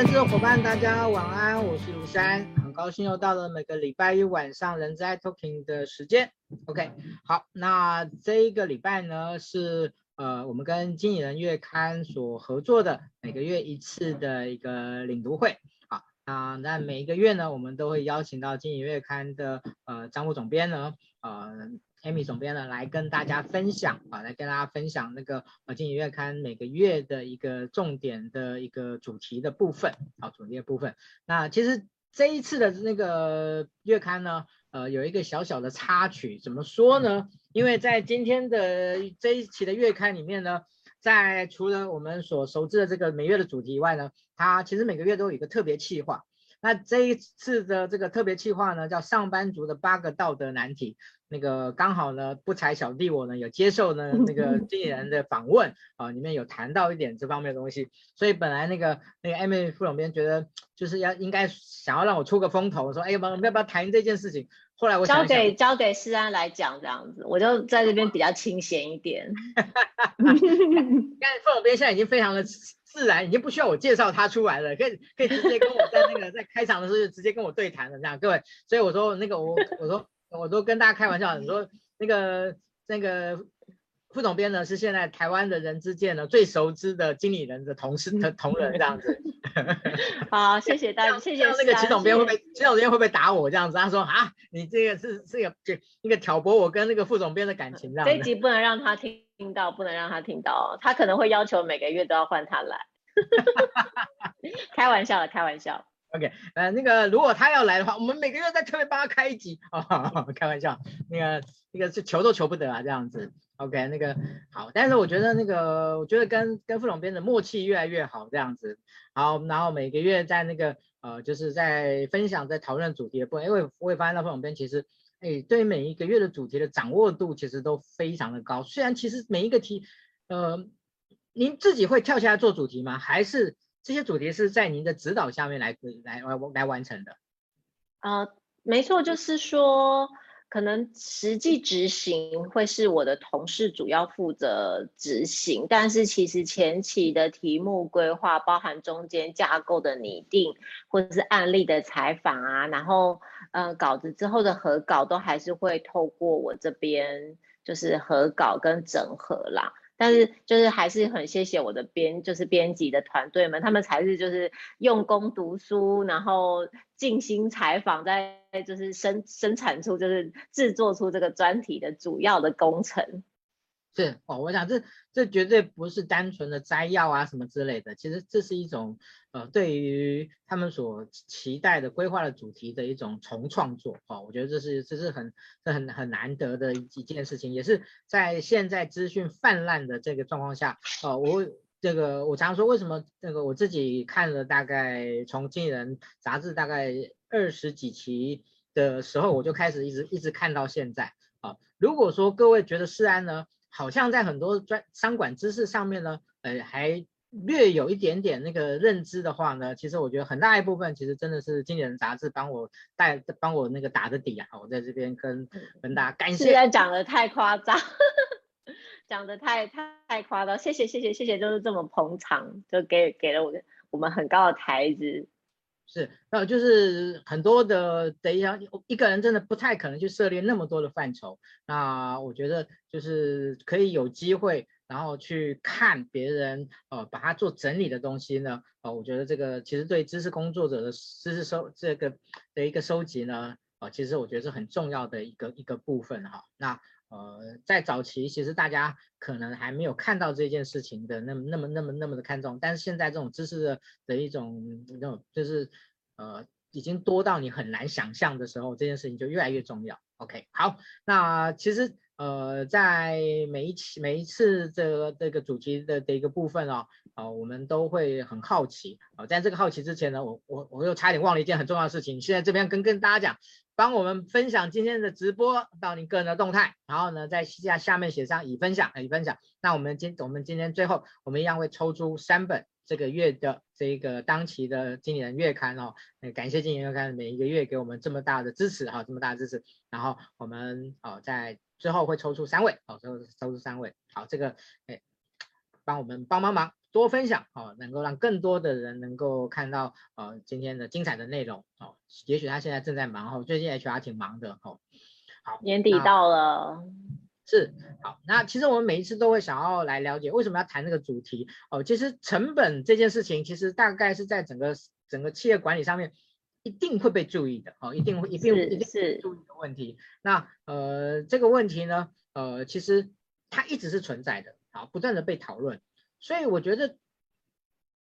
人资的伙伴，大家晚安，我是卢山，很高兴又到了每个礼拜一晚上人在 talking 的时间。OK，好，那这一个礼拜呢是呃我们跟经理人月刊所合作的每个月一次的一个领读会。好，那那每一个月呢，我们都会邀请到经理月刊的呃张副总编呢，呃。Amy 总编呢，来跟大家分享啊，来跟大家分享那个呃，经营月刊每个月的一个重点的一个主题的部分，啊，主题的部分。那其实这一次的那个月刊呢，呃，有一个小小的插曲，怎么说呢？因为在今天的这一期的月刊里面呢，在除了我们所熟知的这个每月的主题以外呢，它其实每个月都有一个特别企划。那这一次的这个特别企划呢，叫上班族的八个道德难题。那个刚好呢，不才小弟我呢有接受呢那个 经纪人的访问啊，里面有谈到一点这方面的东西，所以本来那个那个 Amy 副总编觉得就是要应该想要让我出个风头，说哎呀，我们要不要谈这件事情？后来我交给交给诗安来讲这样子，我就在这边比较清闲一点。看副总编现在已经非常的自然，已经不需要我介绍他出来了，可以可以直接跟我在那个在开场的时候就直接跟我对谈了这样，各位，所以我说那个我我说。我都跟大家开玩笑，你说那个那个副总编呢，是现在台湾的人之间呢最熟知的经理人的同事的同仁这样子。好，谢谢大家，谢谢。那个齐总编会不会？齐总编会不会打我这样子？他说啊，你这个是这个就那个挑拨我跟那个副总编的感情这样。这一集不能让他听听到，不能让他听到，他可能会要求每个月都要换他来。开玩笑的，开玩笑。OK，呃，那个如果他要来的话，我们每个月再特别帮他开一集啊，开玩笑，那个那个是求都求不得啊，这样子。OK，那个好，但是我觉得那个我觉得跟跟副总编的默契越来越好，这样子。好，然后每个月在那个呃，就是在分享在讨论主题的部分，因为我也发现到副总编其实，哎，对每一个月的主题的掌握度其实都非常的高。虽然其实每一个题，呃，您自己会跳下来做主题吗？还是？这些主题是在您的指导下面来来来完成的。呃，没错，就是说，可能实际执行会是我的同事主要负责执行，但是其实前期的题目规划，包含中间架构的拟定，或者是案例的采访啊，然后呃稿子之后的核稿，都还是会透过我这边就是核稿跟整合啦。但是就是还是很谢谢我的编，就是编辑的团队们，他们才是就是用功读书，然后尽心采访，在就是生生产出就是制作出这个专题的主要的工程。是哦，我想这这绝对不是单纯的摘要啊什么之类的，其实这是一种呃对于他们所期待的规划的主题的一种重创作。哦，我觉得这是这是很这很很难得的一件事情，也是在现在资讯泛滥的这个状况下哦，我这个我常说为什么这个我自己看了大概从经纪人杂志大概二十几期的时候，我就开始一直一直看到现在。啊，如果说各位觉得诗安呢，好像在很多专商管知识上面呢，呃，还略有一点点那个认知的话呢，其实我觉得很大一部分其实真的是经理人杂志帮我带帮我那个打的底啊，我在这边跟跟大家感谢。现在讲的太夸张，讲的太太太夸张，谢谢谢谢谢谢，就是这么捧场，就给给了我我们很高的台子。是，那就是很多的，等一下，一个人真的不太可能去涉猎那么多的范畴。那我觉得就是可以有机会，然后去看别人呃把它做整理的东西呢，呃，我觉得这个其实对知识工作者的知识收这个的一个收集呢，呃，其实我觉得是很重要的一个一个部分哈。那。呃，在早期，其实大家可能还没有看到这件事情的那么、那么、那么、那么的看重，但是现在这种知识的的一种那种，就是呃，已经多到你很难想象的时候，这件事情就越来越重要。OK，好，那其实呃，在每一期、每一次这个这个主题的的一个部分哦，啊、我们都会很好奇啊、在这个好奇之前呢，我我我又差点忘了一件很重要的事情，现在这边跟跟大家讲。帮我们分享今天的直播到你个人的动态，然后呢，在下下面写上已分享，已分享。那我们今我们今天最后，我们一样会抽出三本这个月的这个当期的经理人月刊哦。感谢经理人月刊每一个月给我们这么大的支持哈，这么大的支持。然后我们哦在最后会抽出三位哦，最后抽出三位。好，这个哎。帮我们帮帮忙，多分享哦，能够让更多的人能够看到呃今天的精彩的内容哦。也许他现在正在忙哦，最近 HR 挺忙的哦。好，年底到了，是好。那其实我们每一次都会想要来了解为什么要谈这个主题哦。其实成本这件事情，其实大概是在整个整个企业管理上面一定会被注意的哦，一定会一定一定是注意的问题。那呃这个问题呢，呃其实它一直是存在的。好，不断的被讨论，所以我觉得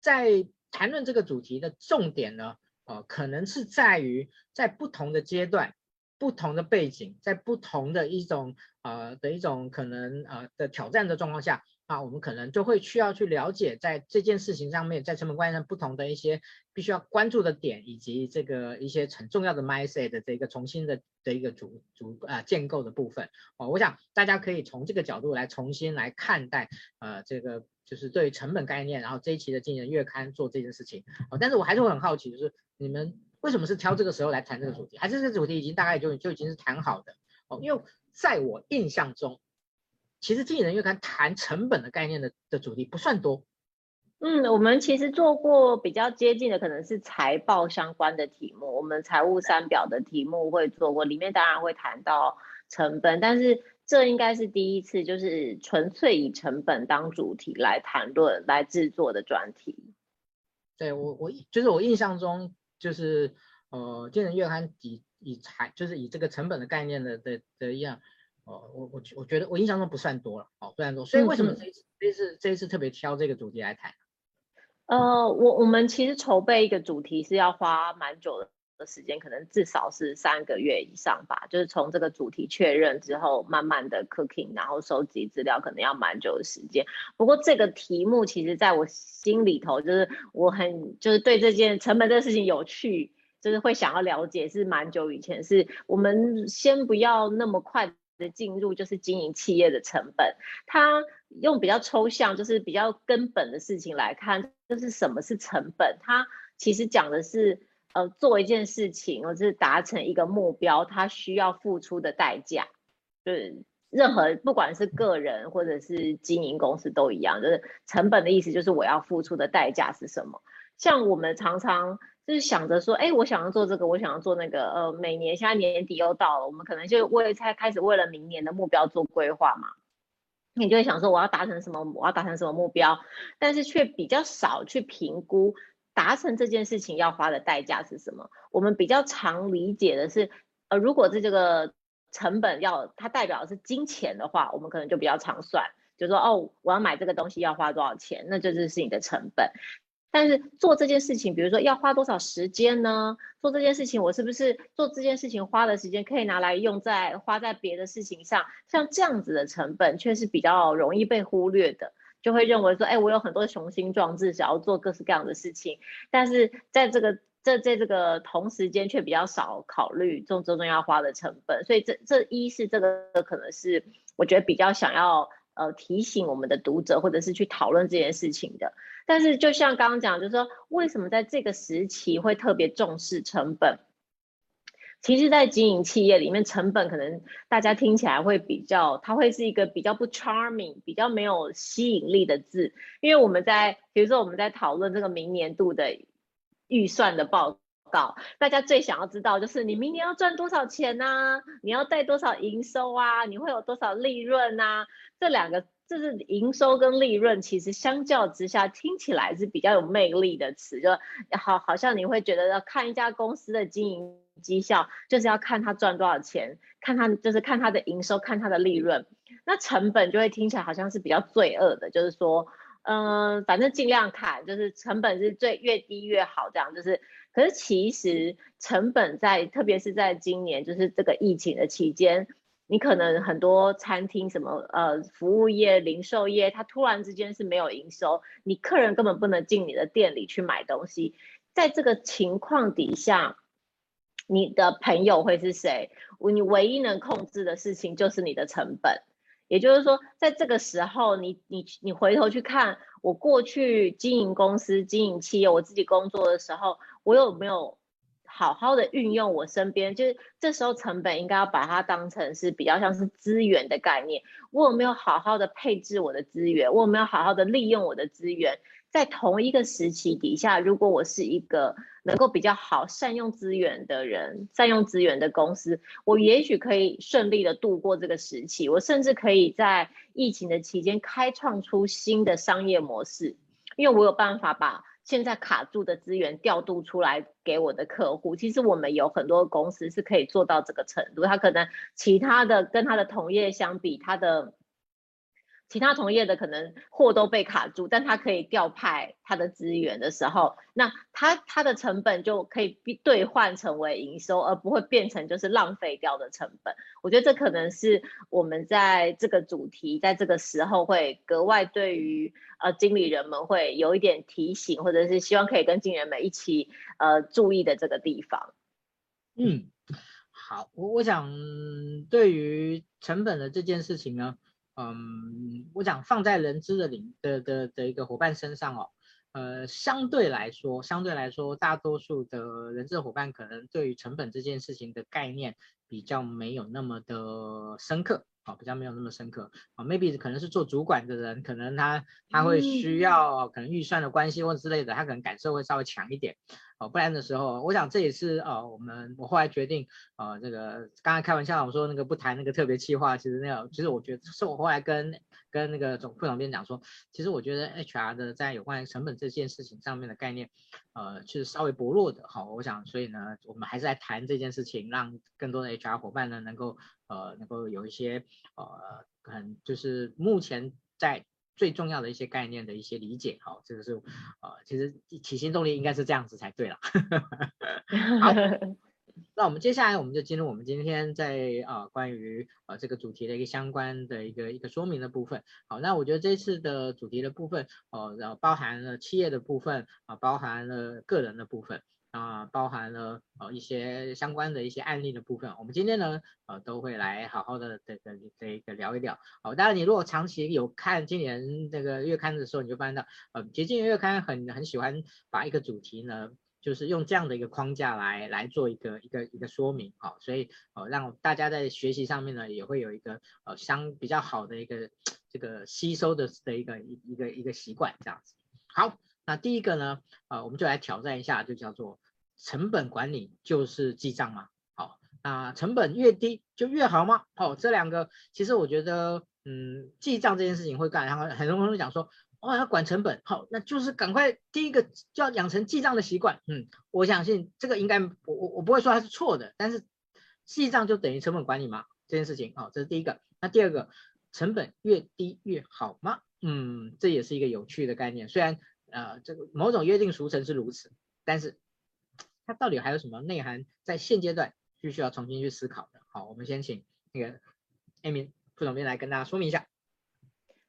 在谈论这个主题的重点呢，呃，可能是在于在不同的阶段、不同的背景，在不同的一种呃的一种可能呃的挑战的状况下。啊，我们可能就会需要去了解，在这件事情上面，在成本观念上不同的一些必须要关注的点，以及这个一些很重要的 mindset 的这个重新的的一个组组啊建构的部分。哦，我想大家可以从这个角度来重新来看待，呃，这个就是对成本概念，然后这一期的经营月刊做这件事情。哦，但是我还是会很好奇，就是你们为什么是挑这个时候来谈这个主题？还是这个主题已经大概就就已经是谈好的？哦，因为在我印象中。其实经理人月刊谈成本的概念的的主题不算多，嗯，我们其实做过比较接近的，可能是财报相关的题目，我们财务三表的题目会做过，里面当然会谈到成本，但是这应该是第一次，就是纯粹以成本当主题来谈论、来制作的专题。对，我我就是我印象中就是呃，经理人月刊以以财就是以这个成本的概念的的的一样。哦，我我我觉得我印象中不算多了，哦，不算多，所以为什么这一次、嗯、这一次这一次特别挑这个主题来谈？呃，我我们其实筹备一个主题是要花蛮久的时间，可能至少是三个月以上吧。就是从这个主题确认之后，慢慢的 cooking，然后收集资料，可能要蛮久的时间。不过这个题目其实在我心里头，就是我很就是对这件成本这个事情有趣，就是会想要了解，是蛮久以前。是我们先不要那么快的进入就是经营企业的成本，它用比较抽象，就是比较根本的事情来看，就是什么是成本？它其实讲的是，呃，做一件事情或者是达成一个目标，它需要付出的代价。就是任何不管是个人或者是经营公司都一样，就是成本的意思就是我要付出的代价是什么？像我们常常。就是想着说，哎，我想要做这个，我想要做那个，呃，每年现在年底又到了，我们可能就为才开始为了明年的目标做规划嘛。你就会想说，我要达成什么，我要达成什么目标，但是却比较少去评估达成这件事情要花的代价是什么。我们比较常理解的是，呃，如果是这个成本要它代表的是金钱的话，我们可能就比较常算，就说，哦，我要买这个东西要花多少钱，那这就是你的成本。但是做这件事情，比如说要花多少时间呢？做这件事情，我是不是做这件事情花的时间可以拿来用在花在别的事情上？像这样子的成本却是比较容易被忽略的，就会认为说，哎，我有很多雄心壮志，想要做各式各样的事情，但是在这个这在这个同时间却比较少考虑中中重要花的成本。所以这这一是这个可能是我觉得比较想要呃提醒我们的读者，或者是去讨论这件事情的。但是，就像刚刚讲，就是说，为什么在这个时期会特别重视成本？其实，在经营企业里面，成本可能大家听起来会比较，它会是一个比较不 charming、比较没有吸引力的字。因为我们在，比如说我们在讨论这个明年度的预算的报告，大家最想要知道就是你明年要赚多少钱啊？你要带多少营收啊？你会有多少利润啊？这两个。就是营收跟利润，其实相较之下听起来是比较有魅力的词，就好好像你会觉得要看一家公司的经营绩效，就是要看它赚多少钱，看它就是看它的营收，看它的利润。那成本就会听起来好像是比较罪恶的，就是说，嗯、反正尽量砍，就是成本是最越低越好，这样就是。可是其实成本在，特别是在今年，就是这个疫情的期间。你可能很多餐厅什么呃服务业、零售业，它突然之间是没有营收，你客人根本不能进你的店里去买东西。在这个情况底下，你的朋友会是谁？你唯一能控制的事情就是你的成本。也就是说，在这个时候，你你你回头去看我过去经营公司、经营企业，我自己工作的时候，我有没有？好好的运用我身边，就是这时候成本应该要把它当成是比较像是资源的概念。我有没有好好的配置我的资源？我有没有好好的利用我的资源？在同一个时期底下，如果我是一个能够比较好善用资源的人，善用资源的公司，我也许可以顺利的度过这个时期。我甚至可以在疫情的期间开创出新的商业模式，因为我有办法把现在卡住的资源调度出来给我的客户。其实我们有很多公司是可以做到这个程度，他可能其他的跟他的同业相比，他的。其他同业的可能货都被卡住，但他可以调派他的资源的时候，那他他的成本就可以兑换成为营收，而不会变成就是浪费掉的成本。我觉得这可能是我们在这个主题在这个时候会格外对于呃经理人们会有一点提醒，或者是希望可以跟经理人们一起呃注意的这个地方。嗯，好，我我想对于成本的这件事情呢。嗯，我讲放在人资的领的的的一个伙伴身上哦，呃，相对来说，相对来说，大多数的人资伙伴可能对于成本这件事情的概念比较没有那么的深刻。哦，比较没有那么深刻啊，maybe 可能是做主管的人，可能他他会需要可能预算的关系或之类的，他可能感受会稍微强一点。哦，不然的时候，我想这也是呃，我们我后来决定呃，这个刚才开玩笑我说那个不谈那个特别企划，其实那个其实我觉得是我后来跟跟那个总副总编讲说，其实我觉得 HR 的在有关于成本这件事情上面的概念，呃，其实稍微薄弱的。好，我想所以呢，我们还是来谈这件事情，让更多的 HR 伙伴呢能够。呃，能够有一些呃，可能就是目前在最重要的一些概念的一些理解，好，这个是呃，其实起心动力应该是这样子才对了。好，那我们接下来我们就进入我们今天在呃关于呃这个主题的一个相关的一个一个说明的部分。好，那我觉得这次的主题的部分，呃，然后包含了企业的部分啊，呃，包含了个人的部分。啊，包含了呃一些相关的一些案例的部分，我们今天呢呃都会来好好的这个这个聊一聊。好，当然你如果长期有看今年这个月刊的时候，你就发现到呃，其实今年月刊很很喜欢把一个主题呢，就是用这样的一个框架来来做一个一个一个说明，好，所以呃让大家在学习上面呢也会有一个呃相比较好的一个这个吸收的的一个一一个一个习惯这样子。好，那第一个呢，呃我们就来挑战一下，就叫做。成本管理就是记账吗？好，那成本越低就越好吗？好，这两个其实我觉得，嗯，记账这件事情会干，然后很多人都讲说，哦，要管成本，好，那就是赶快第一个就要养成记账的习惯。嗯，我相信这个应该，我我我不会说它是错的，但是记账就等于成本管理吗？这件事情，好，这是第一个。那第二个，成本越低越好吗？嗯，这也是一个有趣的概念，虽然呃，这个某种约定俗成是如此，但是。它到底还有什么内涵，在现阶段必须要重新去思考的。好，我们先请那个 Amy 副总编来跟大家说明一下。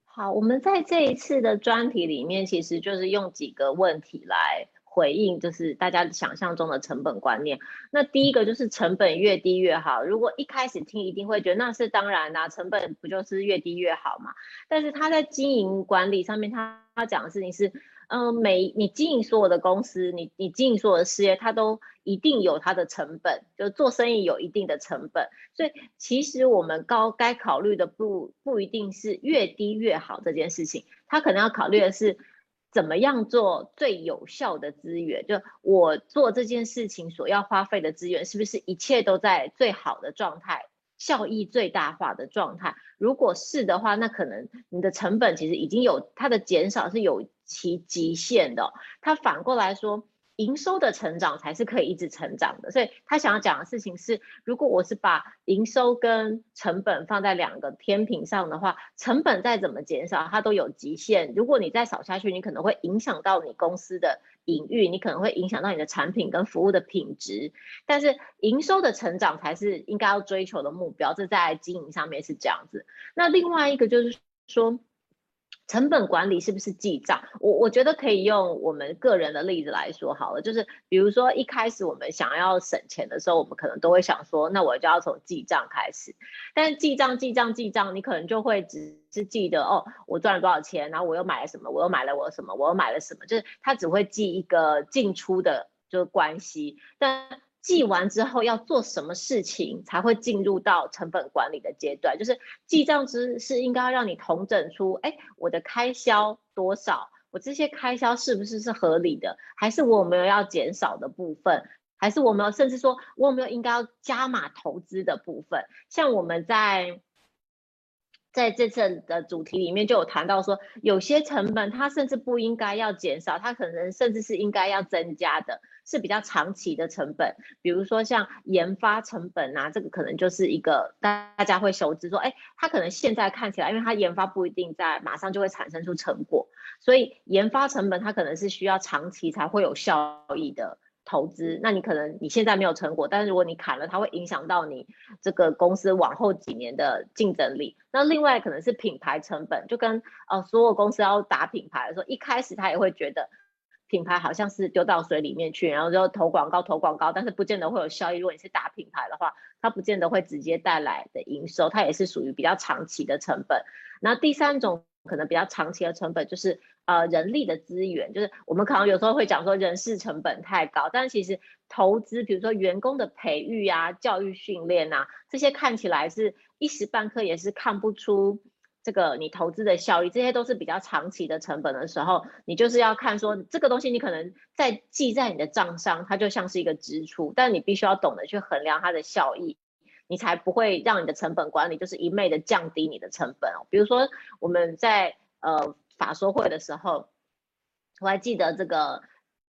好，我们在这一次的专题里面，其实就是用几个问题来回应，就是大家想象中的成本观念。那第一个就是成本越低越好。如果一开始听，一定会觉得那是当然啦，成本不就是越低越好嘛？但是他在经营管理上面，他他讲的事情是。嗯，每你经营所有的公司，你你经营所有的事业，它都一定有它的成本，就做生意有一定的成本。所以其实我们高该考虑的不不一定是越低越好这件事情，他可能要考虑的是怎么样做最有效的资源。就我做这件事情所要花费的资源，是不是一切都在最好的状态？效益最大化的状态，如果是的话，那可能你的成本其实已经有它的减少是有其极限的哦。它反过来说，营收的成长才是可以一直成长的。所以他想要讲的事情是，如果我是把营收跟成本放在两个天平上的话，成本再怎么减少，它都有极限。如果你再少下去，你可能会影响到你公司的。隐喻，你可能会影响到你的产品跟服务的品质，但是营收的成长才是应该要追求的目标，这在经营上面是这样子。那另外一个就是说。成本管理是不是记账？我我觉得可以用我们个人的例子来说好了，就是比如说一开始我们想要省钱的时候，我们可能都会想说，那我就要从记账开始。但是记账记账记账，你可能就会只是记得哦，我赚了多少钱，然后我又买了什么，我又买了我什么，我又买了什么，就是他只会记一个进出的就是关系，但。记完之后要做什么事情才会进入到成本管理的阶段？就是记账之是应该让你统整出，哎，我的开销多少，我这些开销是不是是合理的，还是我有没有要减少的部分，还是我没有，甚至说我有没有应该要加码投资的部分？像我们在。在这次的主题里面就有谈到说，有些成本它甚至不应该要减少，它可能甚至是应该要增加的，是比较长期的成本。比如说像研发成本啊，这个可能就是一个大大家会熟知说，哎，它可能现在看起来，因为它研发不一定在马上就会产生出成果，所以研发成本它可能是需要长期才会有效益的。投资，那你可能你现在没有成果，但是如果你砍了，它会影响到你这个公司往后几年的竞争力。那另外可能是品牌成本，就跟呃所有公司要打品牌的时候，一开始他也会觉得品牌好像是丢到水里面去，然后就投广告投广告，但是不见得会有效益。如果你是打品牌的话，它不见得会直接带来的营收，它也是属于比较长期的成本。那第三种可能比较长期的成本就是。呃，人力的资源，就是我们可能有时候会讲说人事成本太高，但其实投资，比如说员工的培育啊、教育训练啊，这些看起来是一时半刻也是看不出这个你投资的效益，这些都是比较长期的成本的时候，你就是要看说这个东西你可能在记在你的账上，它就像是一个支出，但你必须要懂得去衡量它的效益，你才不会让你的成本管理就是一昧的降低你的成本哦。比如说我们在呃。法说会的时候，我还记得这个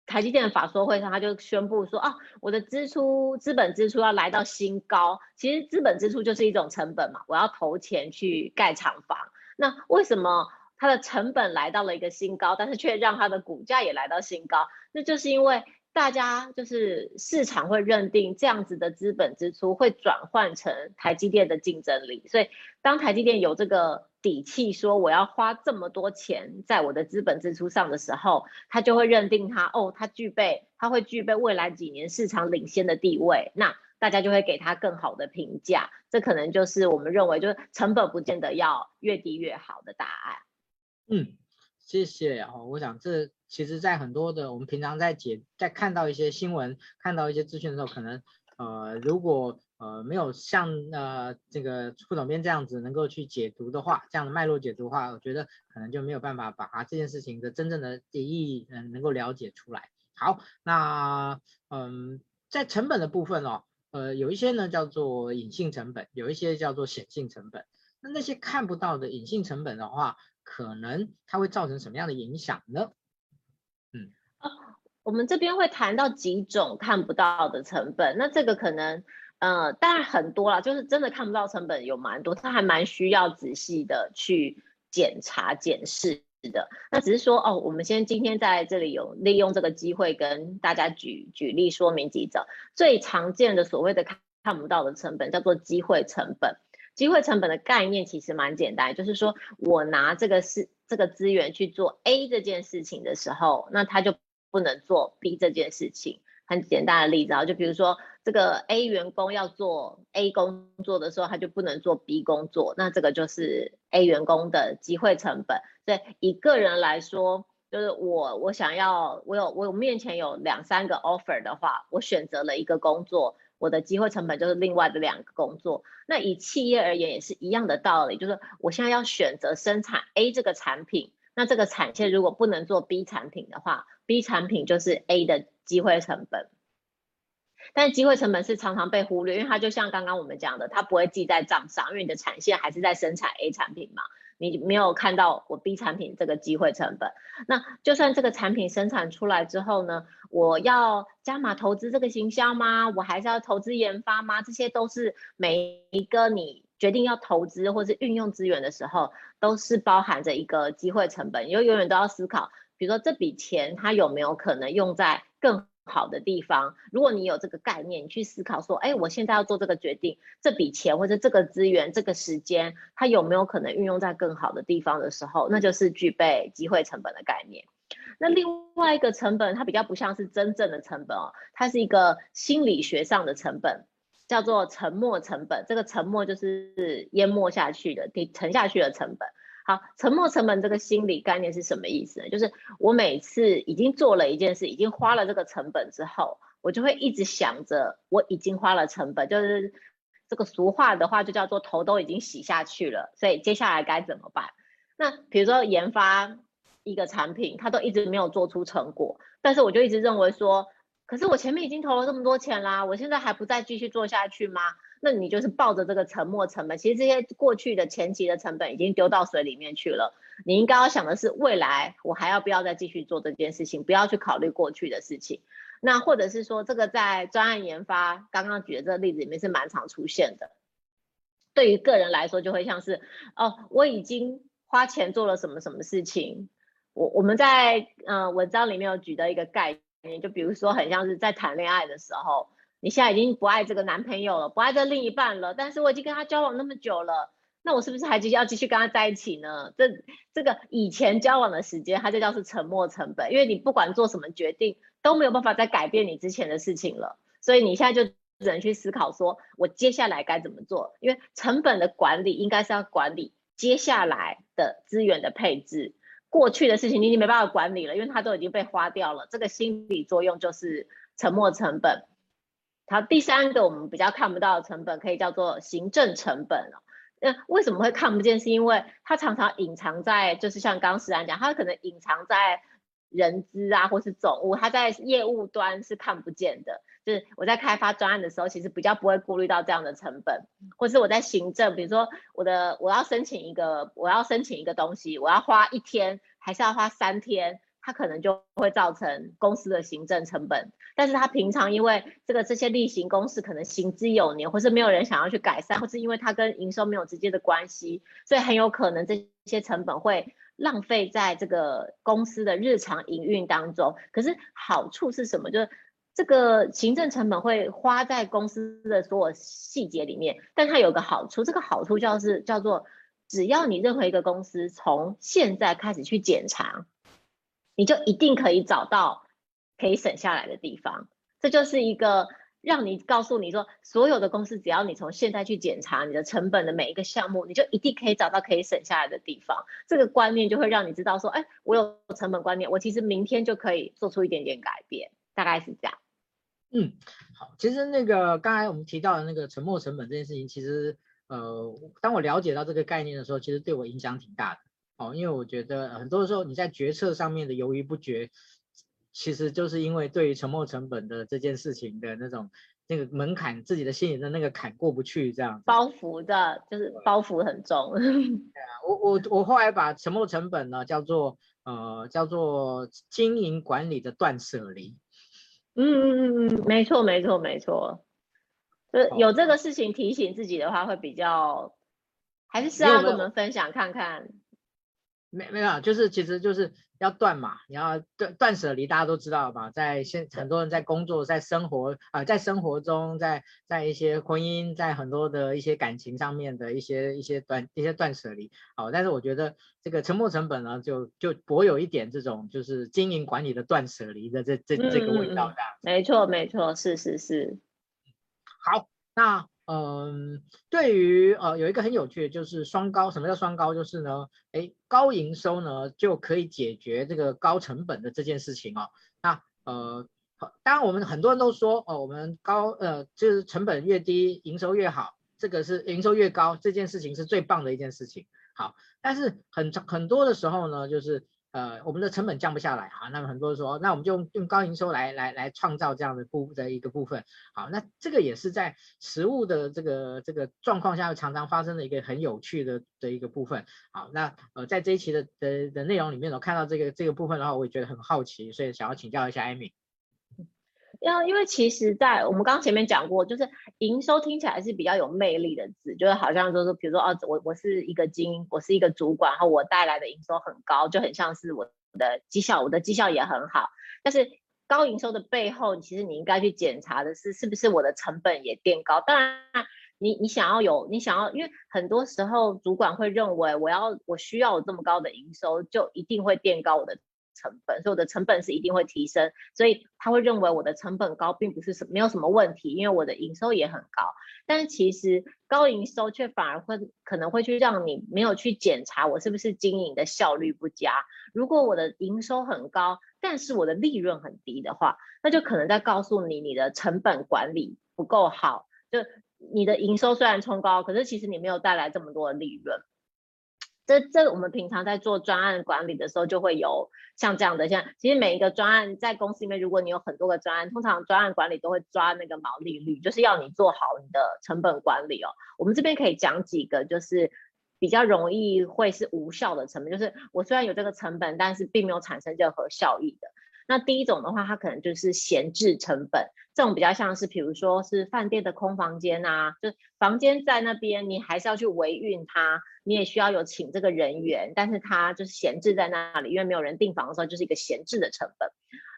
台积电的法说会上，他就宣布说啊，我的支出资本支出要来到新高。其实资本支出就是一种成本嘛，我要投钱去盖厂房。那为什么它的成本来到了一个新高，但是却让它的股价也来到新高？那就是因为。大家就是市场会认定这样子的资本支出会转换成台积电的竞争力，所以当台积电有这个底气说我要花这么多钱在我的资本支出上的时候，他就会认定它哦，它具备，它会具备未来几年市场领先的地位，那大家就会给它更好的评价，这可能就是我们认为就是成本不见得要越低越好的答案。嗯，谢谢哦，我想这。其实，在很多的我们平常在解，在看到一些新闻、看到一些资讯的时候，可能呃，如果呃没有像呃这个副总编这样子能够去解读的话，这样的脉络解读的话，我觉得可能就没有办法把这件事情的真正的意义嗯能够了解出来。好，那嗯，在成本的部分哦，呃，有一些呢叫做隐性成本，有一些叫做显性成本。那那些看不到的隐性成本的话，可能它会造成什么样的影响呢？我们这边会谈到几种看不到的成本，那这个可能，呃，当然很多啦，就是真的看不到成本有蛮多，它还蛮需要仔细的去检查检视的。那只是说，哦，我们先今天在这里有利用这个机会跟大家举举例说明几种最常见的所谓的看看不到的成本，叫做机会成本。机会成本的概念其实蛮简单，就是说我拿这个是。这个资源去做 A 这件事情的时候，那他就不能做 B 这件事情。很简单的例子啊，就比如说这个 A 员工要做 A 工作的时候，他就不能做 B 工作，那这个就是 A 员工的机会成本。所以以个人来说，就是我我想要我有我有面前有两三个 offer 的话，我选择了一个工作。我的机会成本就是另外的两个工作。那以企业而言也是一样的道理，就是我现在要选择生产 A 这个产品，那这个产线如果不能做 B 产品的话，B 产品就是 A 的机会成本。但是机会成本是常常被忽略，因为它就像刚刚我们讲的，它不会记在账上，因为你的产线还是在生产 A 产品嘛。你没有看到我 B 产品这个机会成本，那就算这个产品生产出来之后呢，我要加码投资这个行销吗？我还是要投资研发吗？这些都是每一个你决定要投资或是运用资源的时候，都是包含着一个机会成本，因为永远都要思考，比如说这笔钱它有没有可能用在更好的地方，如果你有这个概念，你去思考说，哎，我现在要做这个决定，这笔钱或者这个资源、这个时间，它有没有可能运用在更好的地方的时候，那就是具备机会成本的概念。那另外一个成本，它比较不像是真正的成本哦，它是一个心理学上的成本，叫做沉没成本。这个沉没就是淹没下去的、你沉下去的成本。好，沉没成本这个心理概念是什么意思呢？就是我每次已经做了一件事，已经花了这个成本之后，我就会一直想着我已经花了成本，就是这个俗话的话就叫做头都已经洗下去了，所以接下来该怎么办？那比如说研发一个产品，它都一直没有做出成果，但是我就一直认为说，可是我前面已经投了这么多钱啦，我现在还不再继续做下去吗？那你就是抱着这个沉没成本，其实这些过去的前期的成本已经丢到水里面去了。你应该要想的是未来我还要不要再继续做这件事情，不要去考虑过去的事情。那或者是说，这个在专案研发刚刚举的这个例子里面是蛮常出现的。对于个人来说，就会像是哦，我已经花钱做了什么什么事情。我我们在嗯、文章里面有举的一个概念，就比如说很像是在谈恋爱的时候。你现在已经不爱这个男朋友了，不爱这另一半了，但是我已经跟他交往那么久了，那我是不是还继续要继续跟他在一起呢？这这个以前交往的时间，它就叫是沉没成本，因为你不管做什么决定都没有办法再改变你之前的事情了，所以你现在就只能去思考说，我接下来该怎么做？因为成本的管理应该是要管理接下来的资源的配置，过去的事情你已经没办法管理了，因为它都已经被花掉了，这个心理作用就是沉没成本。好，第三个我们比较看不到的成本，可以叫做行政成本。那为什么会看不见？是因为它常常隐藏在，就是像刚石安讲，它可能隐藏在人资啊，或是总务，它在业务端是看不见的。是我在开发专案的时候，其实比较不会顾虑到这样的成本，或是我在行政，比如说我的我要申请一个，我要申请一个东西，我要花一天，还是要花三天？它可能就会造成公司的行政成本，但是他平常因为这个这些例行公事可能行之有年，或是没有人想要去改善，或是因为它跟营收没有直接的关系，所以很有可能这些成本会浪费在这个公司的日常营运当中。可是好处是什么？就是这个行政成本会花在公司的所有细节里面，但它有个好处，这个好处叫是叫做只要你任何一个公司从现在开始去检查。你就一定可以找到可以省下来的地方，这就是一个让你告诉你说，所有的公司只要你从现在去检查你的成本的每一个项目，你就一定可以找到可以省下来的地方。这个观念就会让你知道说，哎，我有成本观念，我其实明天就可以做出一点点改变，大概是这样。嗯，好，其实那个刚才我们提到的那个沉没成本这件事情，其实呃，当我了解到这个概念的时候，其实对我影响挺大的。哦，因为我觉得很多时候你在决策上面的犹豫不决，其实就是因为对于沉没成本的这件事情的那种那个门槛，自己的心里的那个坎过不去，这样包袱的，就是包袱很重。对啊，我我我后来把沉没成本呢叫做呃叫做经营管理的断舍离。嗯嗯嗯嗯，没错没错没错，就有这个事情提醒自己的话，会比较还是是要跟我们分享看看。没没有，就是其实就是要断嘛，你要断断舍离，大家都知道吧？在现很多人在工作、在生活啊、呃，在生活中，在在一些婚姻，在很多的一些感情上面的一些一些断一些断舍离。好，但是我觉得这个沉没成本呢，就就颇有一点这种就是经营管理的断舍离的这这这个味道的。没错没错，是是是。好，那。嗯，对于呃有一个很有趣的，就是双高。什么叫双高？就是呢，哎，高营收呢就可以解决这个高成本的这件事情哦。那呃，当然我们很多人都说哦，我们高呃就是成本越低，营收越好，这个是营收越高，这件事情是最棒的一件事情。好，但是很很多的时候呢，就是。呃，我们的成本降不下来，哈，那么很多人说，那我们就用用高营收来来来创造这样的部的一个部分，好，那这个也是在实物的这个这个状况下常常发生的一个很有趣的的一个部分，好，那呃在这一期的的的内容里面，我看到这个这个部分的话，我也觉得很好奇，所以想要请教一下艾米。要因为其实，在我们刚前面讲过，就是营收听起来是比较有魅力的字，就是好像就是，比如说哦，我我是一个精英，我是一个主管，然后我带来的营收很高，就很像是我的绩效，我的绩效也很好。但是高营收的背后，其实你应该去检查的是，是不是我的成本也垫高？当然，你你想要有，你想要，因为很多时候主管会认为，我要我需要有这么高的营收，就一定会垫高我的成本，所以我的成本是一定会提升，所以他会认为我的成本高，并不是什没有什么问题，因为我的营收也很高。但是其实高营收却反而会可能会去让你没有去检查我是不是经营的效率不佳。如果我的营收很高，但是我的利润很低的话，那就可能在告诉你你的成本管理不够好，就你的营收虽然冲高，可是其实你没有带来这么多的利润。这这我们平常在做专案管理的时候，就会有像这样的，像其实每一个专案在公司里面，如果你有很多个专案，通常专案管理都会抓那个毛利率，就是要你做好你的成本管理哦。我们这边可以讲几个，就是比较容易会是无效的成本，就是我虽然有这个成本，但是并没有产生任何效益的。那第一种的话，它可能就是闲置成本，这种比较像是，比如说是饭店的空房间啊，就房间在那边，你还是要去维运它，你也需要有请这个人员，但是它就是闲置在那里，因为没有人订房的时候，就是一个闲置的成本。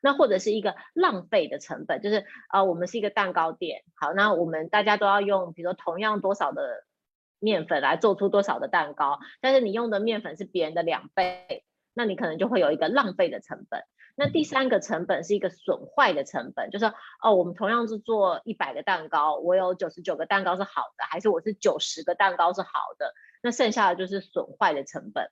那或者是一个浪费的成本，就是啊、呃，我们是一个蛋糕店，好，那我们大家都要用，比如说同样多少的面粉来做出多少的蛋糕，但是你用的面粉是别人的两倍，那你可能就会有一个浪费的成本。那第三个成本是一个损坏的成本，就是哦，我们同样是做一百个蛋糕，我有九十九个蛋糕是好的，还是我是九十个蛋糕是好的？那剩下的就是损坏的成本。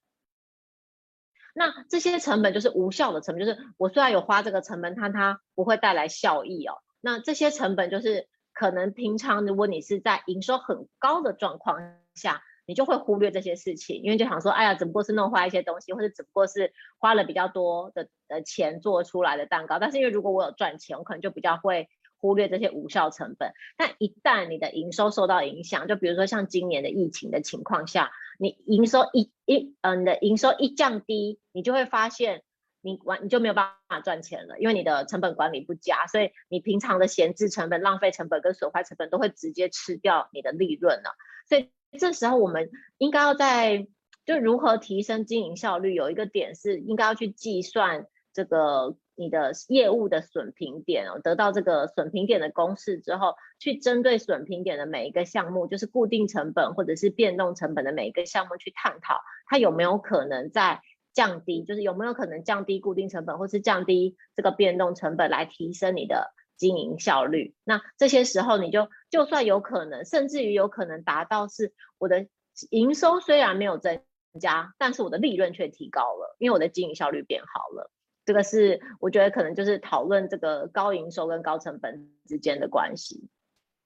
那这些成本就是无效的成本，就是我虽然有花这个成本，但它不会带来效益哦。那这些成本就是可能平常如果你是在营收很高的状况下。你就会忽略这些事情，因为就想说，哎呀，只不过是弄坏一些东西，或者只不过是花了比较多的的钱做出来的蛋糕。但是因为如果我有赚钱，我可能就比较会忽略这些无效成本。但一旦你的营收受到影响，就比如说像今年的疫情的情况下，你营收一一嗯、你的营收一降低，你就会发现你完你就没有办法赚钱了，因为你的成本管理不佳，所以你平常的闲置成本、浪费成本跟损坏成本都会直接吃掉你的利润了，所以。这时候我们应该要在就如何提升经营效率，有一个点是应该要去计算这个你的业务的损平点哦，得到这个损平点的公式之后，去针对损平点的每一个项目，就是固定成本或者是变动成本的每一个项目去探讨，它有没有可能在降低，就是有没有可能降低固定成本或是降低这个变动成本来提升你的。经营效率，那这些时候你就就算有可能，甚至于有可能达到是我的营收虽然没有增加，但是我的利润却提高了，因为我的经营效率变好了。这个是我觉得可能就是讨论这个高营收跟高成本之间的关系。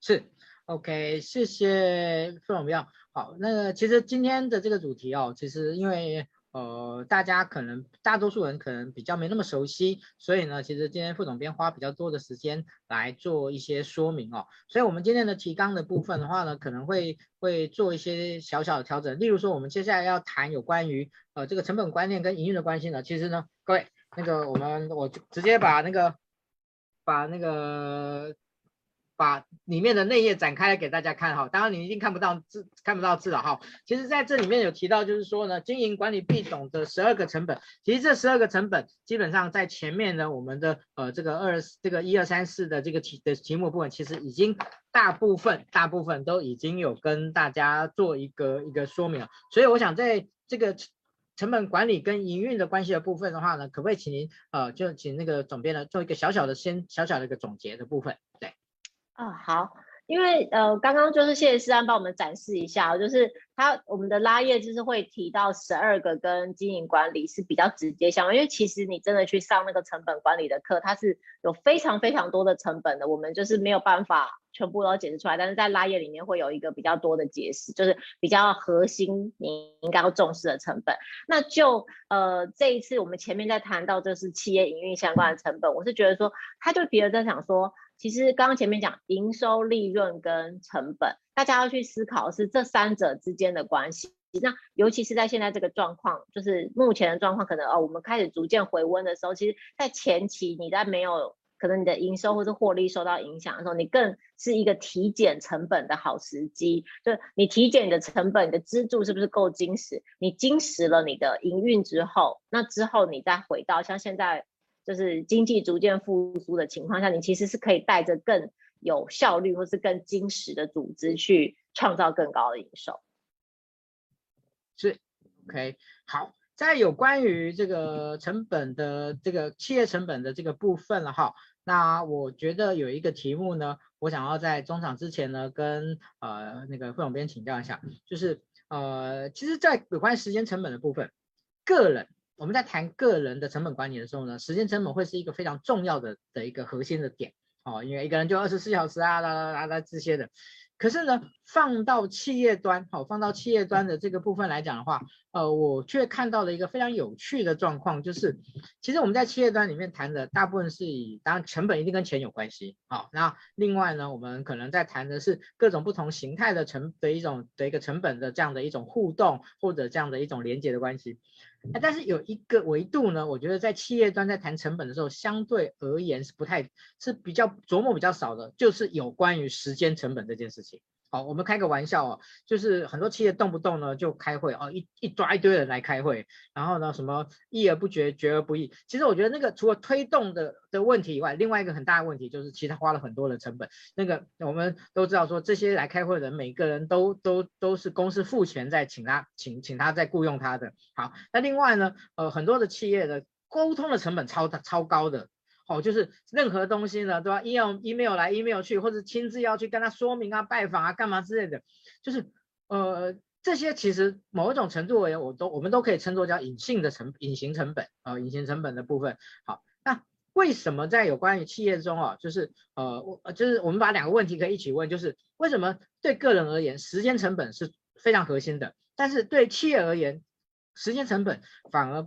是，OK，谢谢傅总编。好，那其实今天的这个主题哦，其实因为。呃，大家可能大多数人可能比较没那么熟悉，所以呢，其实今天副总编花比较多的时间来做一些说明哦。所以我们今天的提纲的部分的话呢，可能会会做一些小小的调整。例如说，我们接下来要谈有关于呃这个成本观念跟营运的关系呢，其实呢，各位那个我们我直接把那个把那个。把里面的内页展开来给大家看哈，当然你一定看不到字，看不到字了哈。其实在这里面有提到，就是说呢，经营管理必懂的十二个成本。其实这十二个成本，基本上在前面呢，我们的呃这个二这个一二三四的这个题的题目部分，其实已经大部分大部分都已经有跟大家做一个一个说明了。所以我想在这个成本管理跟营运的关系的部分的话呢，可不可以请您呃就请那个总编呢做一个小小的先小小的一个总结的部分，对。啊、哦，好，因为呃，刚刚就是谢谢诗安帮我们展示一下，就是他我们的拉页就是会提到十二个跟经营管理是比较直接相关，因为其实你真的去上那个成本管理的课，它是有非常非常多的成本的，我们就是没有办法全部都解释出来，但是在拉页里面会有一个比较多的解释，就是比较核心你应该要重视的成本。那就呃这一次我们前面在谈到就是企业营运相关的成本，我是觉得说，他就别人在想说。其实刚刚前面讲营收、利润跟成本，大家要去思考是这三者之间的关系。那尤其是在现在这个状况，就是目前的状况，可能哦，我们开始逐渐回温的时候，其实，在前期你在没有可能你的营收或者获利受到影响的时候，你更是一个体检成本的好时机。就是你体检你的成本，你的支柱是不是够精实？你精实了你的营运之后，那之后你再回到像现在。就是经济逐渐复苏的情况下，你其实是可以带着更有效率或是更精实的组织去创造更高的营收。是，OK，好，在有关于这个成本的这个企业成本的这个部分了哈，那我觉得有一个题目呢，我想要在中场之前呢，跟呃那个副总编请教一下，就是呃，其实，在有关时间成本的部分，个人我们在谈个人的成本管理的时候呢，时间成本会是一个非常重要的的一个核心的点哦，因为一个人就二十四小时啊啦啦啦啦这些的。可是呢，放到企业端，好，放到企业端的这个部分来讲的话，呃，我却看到了一个非常有趣的状况，就是其实我们在企业端里面谈的大部分是以，当然成本一定跟钱有关系，好，那另外呢，我们可能在谈的是各种不同形态的成的一种的一个成本的这样的一种互动或者这样的一种连接的关系。但是有一个维度呢，我觉得在企业端在谈成本的时候，相对而言是不太是比较琢磨比较少的，就是有关于时间成本这件事情。好，我们开个玩笑哦，就是很多企业动不动呢就开会哦，一一抓一堆人来开会，然后呢什么议而不决，决而不议。其实我觉得那个除了推动的的问题以外，另外一个很大的问题就是其实他花了很多的成本。那个我们都知道说，这些来开会的人每个人都都都是公司付钱在请他请请他在雇佣他的。好，那另外呢，呃，很多的企业的沟通的成本超超高的。哦，就是任何东西呢，对吧？email email 来 email 去，或者亲自要去跟他说明啊、拜访啊、干嘛之类的，就是呃这些其实某一种程度而言，我都我们都可以称作叫隐性的成隐形成本啊、隐形成本的部分。好，那为什么在有关于企业中啊，就是呃我就是我们把两个问题可以一起问，就是为什么对个人而言时间成本是非常核心的，但是对企业而言时间成本反而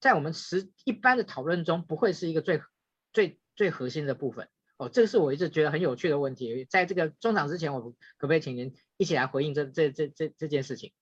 在我们实一般的讨论中不会是一个最。最最核心的部分哦，这个是我一直觉得很有趣的问题。在这个中场之前，我可不可以请您一起来回应这这这这这件事情？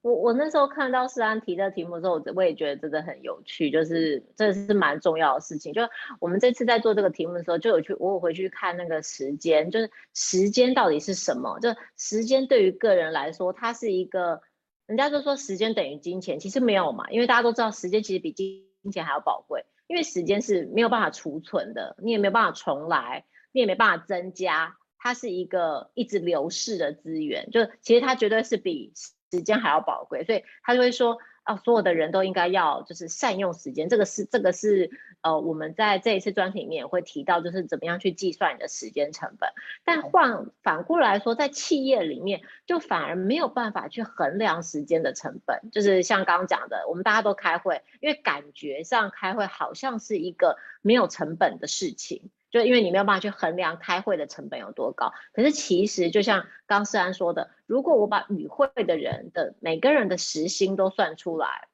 我我那时候看到世安提的题目之后，我也觉得真的很有趣，就是这是蛮重要的事情。就我们这次在做这个题目的时候，就有去我有回去看那个时间，就是时间到底是什么？就时间对于个人来说，它是一个，人家都说时间等于金钱，其实没有嘛，因为大家都知道时间其实比金钱还要宝贵。因为时间是没有办法储存的，你也没有办法重来，你也没办法增加，它是一个一直流逝的资源，就其实它绝对是比时间还要宝贵，所以他就会说。啊，所有的人都应该要就是善用时间，这个是这个是呃我们在这一次专题里面也会提到，就是怎么样去计算你的时间成本。但换反过来说，在企业里面就反而没有办法去衡量时间的成本，就是像刚刚讲的，我们大家都开会，因为感觉上开会好像是一个没有成本的事情。就因为你没有办法去衡量开会的成本有多高，可是其实就像刚思安说的，如果我把与会的人的每个人的时薪都算出来，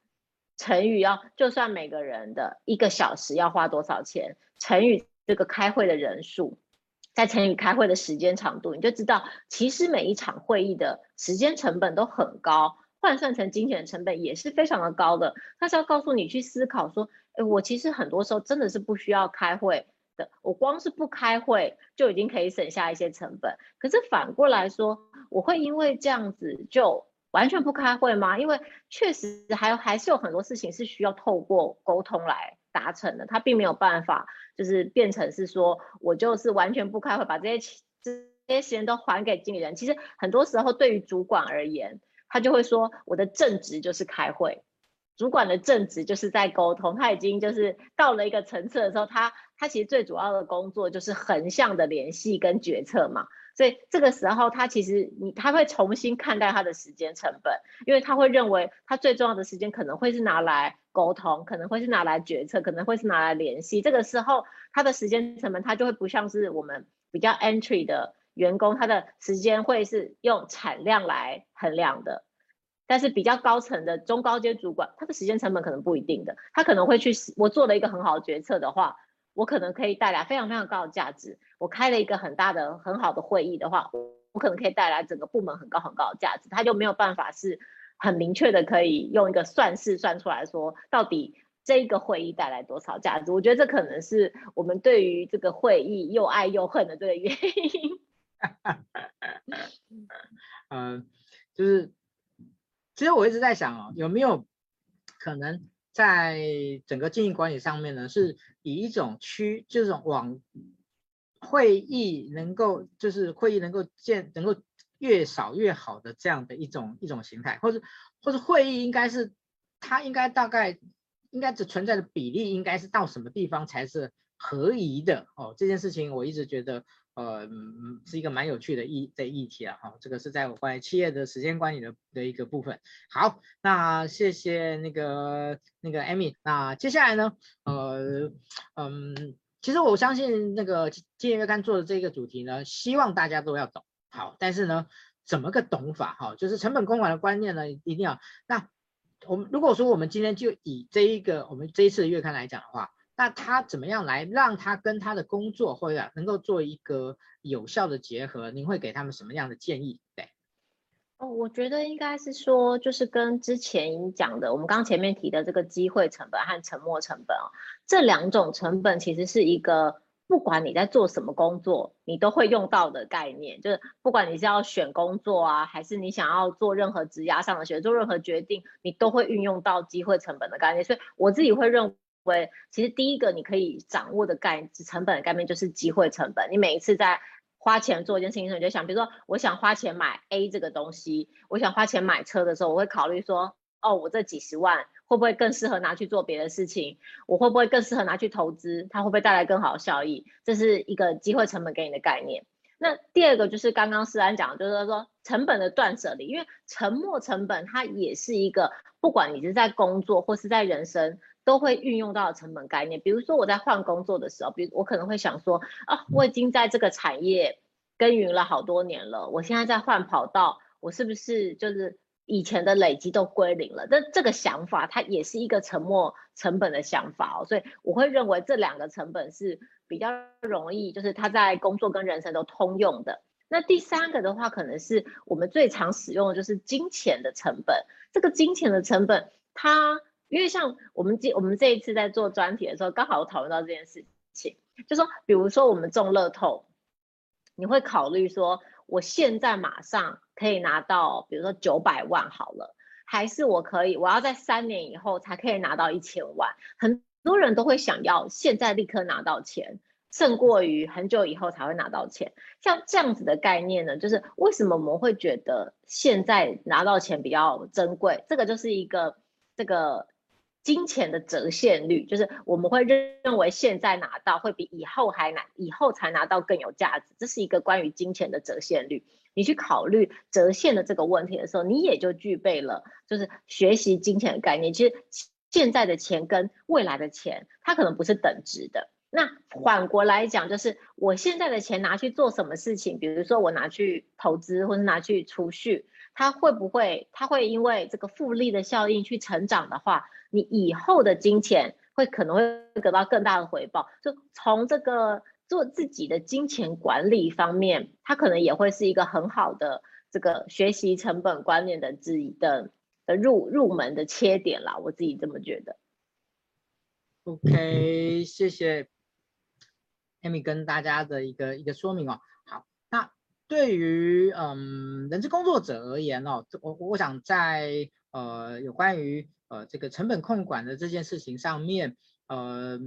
乘以要就算每个人的一个小时要花多少钱，乘以这个开会的人数，再乘以开会的时间长度，你就知道其实每一场会议的时间成本都很高，换算成金钱成本也是非常的高的。他是要告诉你去思考说，诶，我其实很多时候真的是不需要开会。我光是不开会就已经可以省下一些成本，可是反过来说，我会因为这样子就完全不开会吗？因为确实还有还是有很多事情是需要透过沟通来达成的，他并没有办法就是变成是说我就是完全不开会，把这些这些时间都还给经理人。其实很多时候对于主管而言，他就会说我的正职就是开会。主管的正职就是在沟通，他已经就是到了一个层次的时候，他他其实最主要的工作就是横向的联系跟决策嘛，所以这个时候他其实你他会重新看待他的时间成本，因为他会认为他最重要的时间可能会是拿来沟通，可能会是拿来决策，可能会是拿来联系，这个时候他的时间成本他就会不像是我们比较 entry 的员工，他的时间会是用产量来衡量的。但是比较高层的中高阶主管，他的时间成本可能不一定的，他可能会去，我做了一个很好的决策的话，我可能可以带来非常非常高的价值。我开了一个很大的很好的会议的话，我可能可以带来整个部门很高很高的价值。他就没有办法是很明确的可以用一个算式算出来说，到底这一个会议带来多少价值。我觉得这可能是我们对于这个会议又爱又恨的这个原因。嗯，就是。其实我一直在想哦，有没有可能在整个经营管理上面呢，是以一种趋，这种往会议能够，就是会议能够建，能够越少越好的这样的一种一种形态，或者或者会议应该是它应该大概应该只存在的比例应该是到什么地方才是合宜的哦？这件事情我一直觉得呃是一个蛮有趣的议的议题啊哈、这个是在我关于企业的时间管理的的一个部分。好，那谢谢那个那个 Amy，那接下来呢呃嗯，其实我相信那个企业月刊做的这个主题呢，希望大家都要懂好，但是呢怎么个懂法哈、就是成本公管的观念呢一定要那。我们如果说我们今天就以这一个我们这一次月刊来讲的话，那他怎么样来让他跟他的工作或者能够做一个有效的结合？您会给他们什么样的建议？对，哦，我觉得应该是说，就是跟之前讲的，我们刚前面提的这个机会成本和沉没成本啊，这两种成本其实是一个。不管你在做什么工作，你都会用到的概念，就是不管你是要选工作啊，还是你想要做任何职涯上的选择，做任何决定，你都会运用到机会成本的概念。所以我自己会认为，其实第一个你可以掌握的概念，成本的概念就是机会成本。你每一次在花钱做一件事情的时候，你就想，比如说我想花钱买 A 这个东西，我想花钱买车的时候，我会考虑说，哦，我这几十万。会不会更适合拿去做别的事情？我会不会更适合拿去投资？它会不会带来更好的效益？这是一个机会成本给你的概念。那第二个就是刚刚思安讲，就是说成本的断舍离，因为沉没成本它也是一个，不管你是在工作或是在人生都会运用到成本概念。比如说我在换工作的时候，比如我可能会想说啊，我已经在这个产业耕耘了好多年了，我现在在换跑道，我是不是就是？以前的累积都归零了，但这个想法它也是一个沉没成本的想法哦，所以我会认为这两个成本是比较容易，就是它在工作跟人生都通用的。那第三个的话，可能是我们最常使用的就是金钱的成本。这个金钱的成本，它因为像我们这我们这一次在做专题的时候，刚好讨论到这件事情，就说比如说我们中乐透，你会考虑说。我现在马上可以拿到，比如说九百万好了，还是我可以，我要在三年以后才可以拿到一千万？很多人都会想要现在立刻拿到钱，胜过于很久以后才会拿到钱。像这样子的概念呢，就是为什么我们会觉得现在拿到钱比较珍贵？这个就是一个这个。金钱的折现率，就是我们会认认为现在拿到会比以后还难，以后才拿到更有价值。这是一个关于金钱的折现率。你去考虑折现的这个问题的时候，你也就具备了，就是学习金钱的概念。其实现在的钱跟未来的钱，它可能不是等值的。那反过来讲，就是我现在的钱拿去做什么事情？比如说我拿去投资，或者拿去储蓄，它会不会？它会因为这个复利的效应去成长的话？你以后的金钱会可能会得到更大的回报，就从这个做自己的金钱管理方面，它可能也会是一个很好的这个学习成本观念的自己的的入入门的切点啦，我自己这么觉得。OK，谢谢 Amy 跟大家的一个一个说明哦。好，那对于嗯人资工作者而言哦，我我想在呃有关于。呃，这个成本控管的这件事情上面，呃，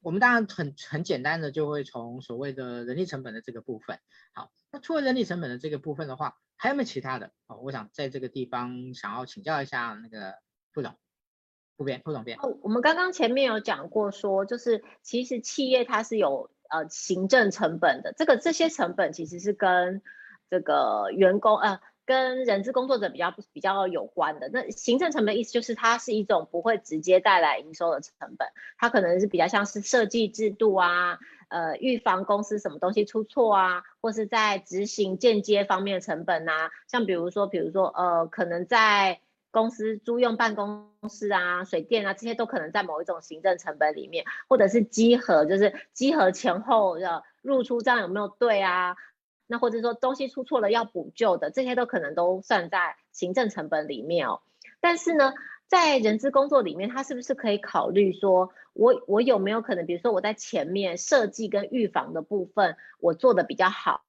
我们当然很很简单的就会从所谓的人力成本的这个部分。好，那除了人力成本的这个部分的话，还有没有其他的？哦，我想在这个地方想要请教一下那个副总，副编，副总变。哦，我们刚刚前面有讲过说，就是其实企业它是有呃行政成本的，这个这些成本其实是跟这个员工呃。跟人资工作者比较比较有关的，那行政成本意思就是它是一种不会直接带来营收的成本，它可能是比较像是设计制度啊，呃，预防公司什么东西出错啊，或是在执行间接方面的成本啊，像比如说，比如说，呃，可能在公司租用办公室啊、水电啊这些都可能在某一种行政成本里面，或者是稽核，就是稽核前后的入出账有没有对啊？那或者说东西出错了要补救的，这些都可能都算在行政成本里面哦。但是呢，在人资工作里面，它是不是可以考虑说，我我有没有可能，比如说我在前面设计跟预防的部分，我做的比较好，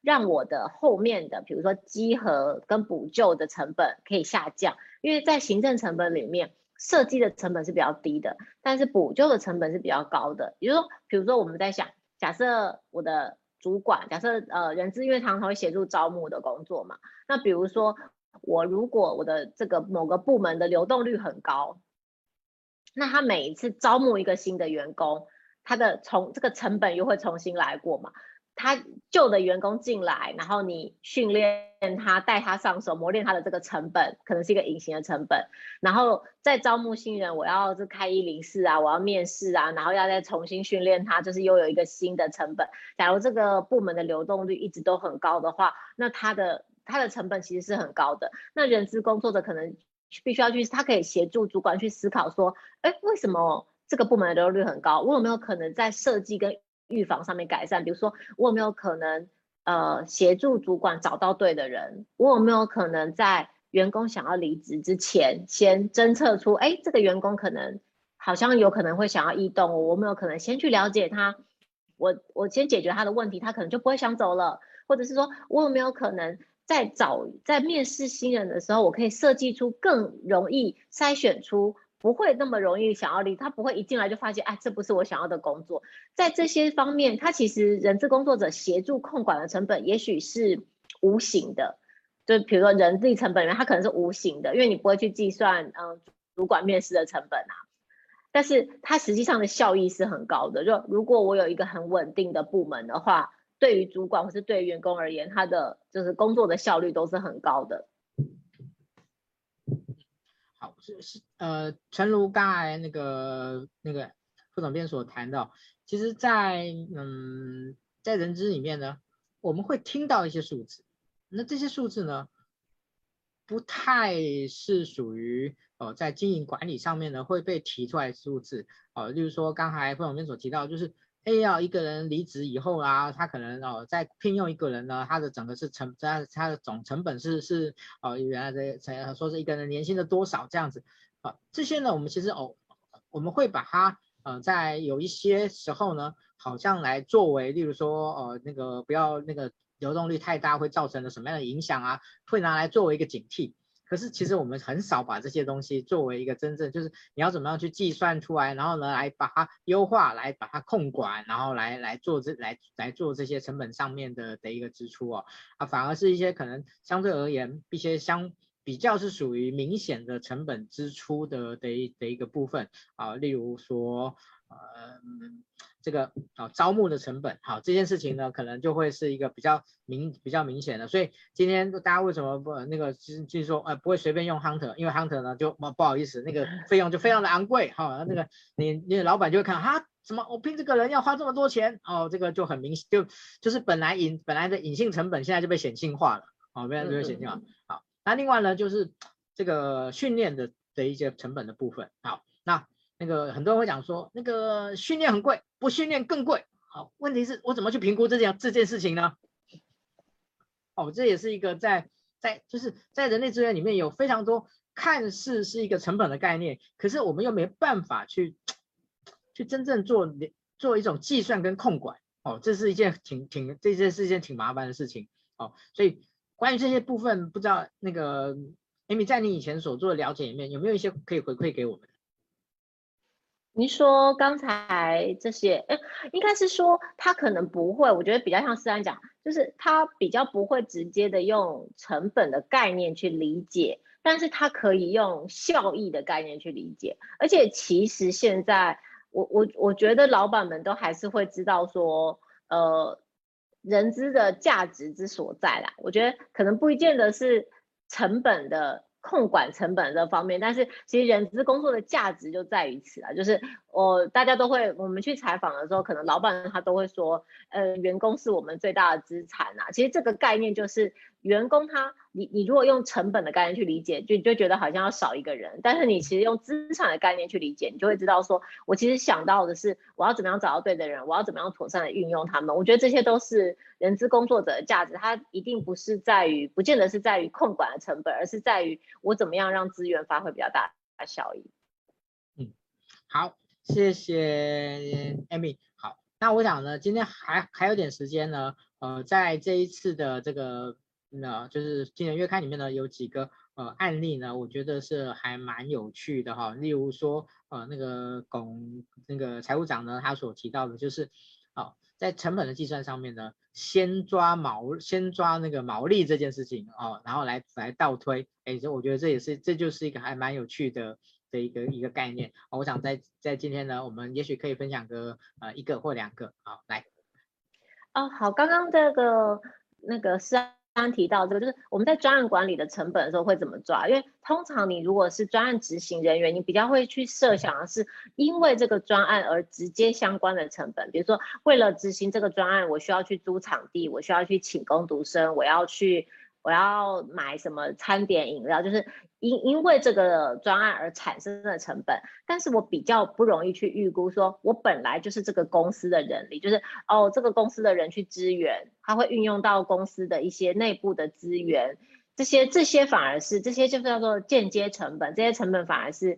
让我的后面的，比如说稽核跟补救的成本可以下降？因为在行政成本里面，设计的成本是比较低的，但是补救的成本是比较高的。也就是说，比如说我们在想，假设我的主管假设呃人资，因为常常会协助招募的工作嘛，那比如说我如果我的这个某个部门的流动率很高，那他每一次招募一个新的员工，他的从这个成本又会重新来过嘛？他旧的员工进来，然后你训练他，带他上手，磨练他的这个成本，可能是一个隐形的成本。然后再招募新人，我要是开一零四啊，我要面试啊，然后要再重新训练他，就是又有一个新的成本。假如这个部门的流动率一直都很高的话，那他的他的成本其实是很高的。那人资工作者可能必须要去，他可以协助主管去思考说，哎，为什么这个部门的流动率很高？我有没有可能在设计跟预防上面改善，比如说我有没有可能呃协助主管找到对的人？我有没有可能在员工想要离职之前，先侦测出，哎，这个员工可能好像有可能会想要异动，我有没有可能先去了解他？我我先解决他的问题，他可能就不会想走了。或者是说我有没有可能在找在面试新人的时候，我可以设计出更容易筛选出。不会那么容易想要离，他不会一进来就发现，哎，这不是我想要的工作。在这些方面，他其实人资工作者协助控管的成本，也许是无形的。就比如说人力成本里面，它可能是无形的，因为你不会去计算，嗯，主管面试的成本啊。但是它实际上的效益是很高的。就如果我有一个很稳定的部门的话，对于主管或是对于员工而言，他的就是工作的效率都是很高的。是是呃，诚如刚才那个那个副总编所谈到，其实在，嗯，在人资里面呢，我们会听到一些数字，那这些数字呢，不太是属于呃在经营管理上面呢会被提出来的数字，呃，例如说刚才副总编所提到，就是。A 要一个人离职以后啊，他可能哦再聘用一个人呢，他的整个是成，他他的总成本是是哦原来的说是一个人年薪的多少这样子啊，这些呢我们其实哦我们会把它呃在有一些时候呢，好像来作为，例如说呃那个不要那个流动率太大会造成的什么样的影响啊，会拿来作为一个警惕。可是其实我们很少把这些东西作为一个真正，就是你要怎么样去计算出来，然后呢来把它优化，来把它控管，然后来来做这来来做这些成本上面的的一个支出哦，啊，反而是一些可能相对而言一些相比较是属于明显的成本支出的的一的一个部分啊，例如说呃。这个啊，招募的成本，好，这件事情呢，可能就会是一个比较明比较明显的。所以今天大家为什么不那个就是就是说呃不会随便用 Hunter，因为 Hunter 呢就不不好意思，那个费用就非常的昂贵，好，那个你你老板就会看哈，什么我聘这个人要花这么多钱，哦，这个就很明显，就就是本来隐本来的隐性成本现在就被显性化了，好，现在就被显性化。好，那另外呢就是这个训练的的一些成本的部分，好，那。那个很多人会讲说，那个训练很贵，不训练更贵。好，问题是我怎么去评估这件这件事情呢？哦，这也是一个在在就是在人力资源里面有非常多看似是一个成本的概念，可是我们又没办法去去真正做做一种计算跟控管。哦，这是一件挺挺这件是一件挺麻烦的事情。哦，所以关于这些部分，不知道那个 Amy 在你以前所做的了解里面，有没有一些可以回馈给我们？您说刚才这些，哎，应该是说他可能不会，我觉得比较像思安讲，就是他比较不会直接的用成本的概念去理解，但是他可以用效益的概念去理解。而且其实现在，我我我觉得老板们都还是会知道说，呃，人资的价值之所在啦。我觉得可能不一定的是成本的。控管成本这方面，但是其实人资工作的价值就在于此啊，就是我大家都会，我们去采访的时候，可能老板他都会说，呃，员工是我们最大的资产啊。其实这个概念就是。员工他，你你如果用成本的概念去理解，就你就觉得好像要少一个人。但是你其实用资产的概念去理解，你就会知道说，我其实想到的是，我要怎么样找到对的人，我要怎么样妥善的运用他们。我觉得这些都是人资工作者的价值，它一定不是在于，不见得是在于控管的成本，而是在于我怎么样让资源发挥比较大的效益。嗯，好，谢谢 Amy。好，那我想呢，今天还还有点时间呢，呃，在这一次的这个。那就是今年月刊里面呢，有几个呃案例呢，我觉得是还蛮有趣的哈。例如说呃那个龚那个财务长呢，他所提到的就是好，在成本的计算上面呢，先抓毛，先抓那个毛利这件事情哦，然后来来倒推，哎，这我觉得这也是这就是一个还蛮有趣的的一个一个概念。我想在在今天呢，我们也许可以分享个呃一个或两个，好来。哦，好，刚刚这个那个是。刚提到这个，就是我们在专案管理的成本的时候会怎么抓？因为通常你如果是专案执行人员，你比较会去设想的是，因为这个专案而直接相关的成本，比如说为了执行这个专案，我需要去租场地，我需要去请工读生，我要去。我要买什么餐点饮料，就是因因为这个专案而产生的成本，但是我比较不容易去预估，说我本来就是这个公司的人力，就是哦这个公司的人去支援，他会运用到公司的一些内部的资源，这些这些反而是这些就是叫做间接成本，这些成本反而是。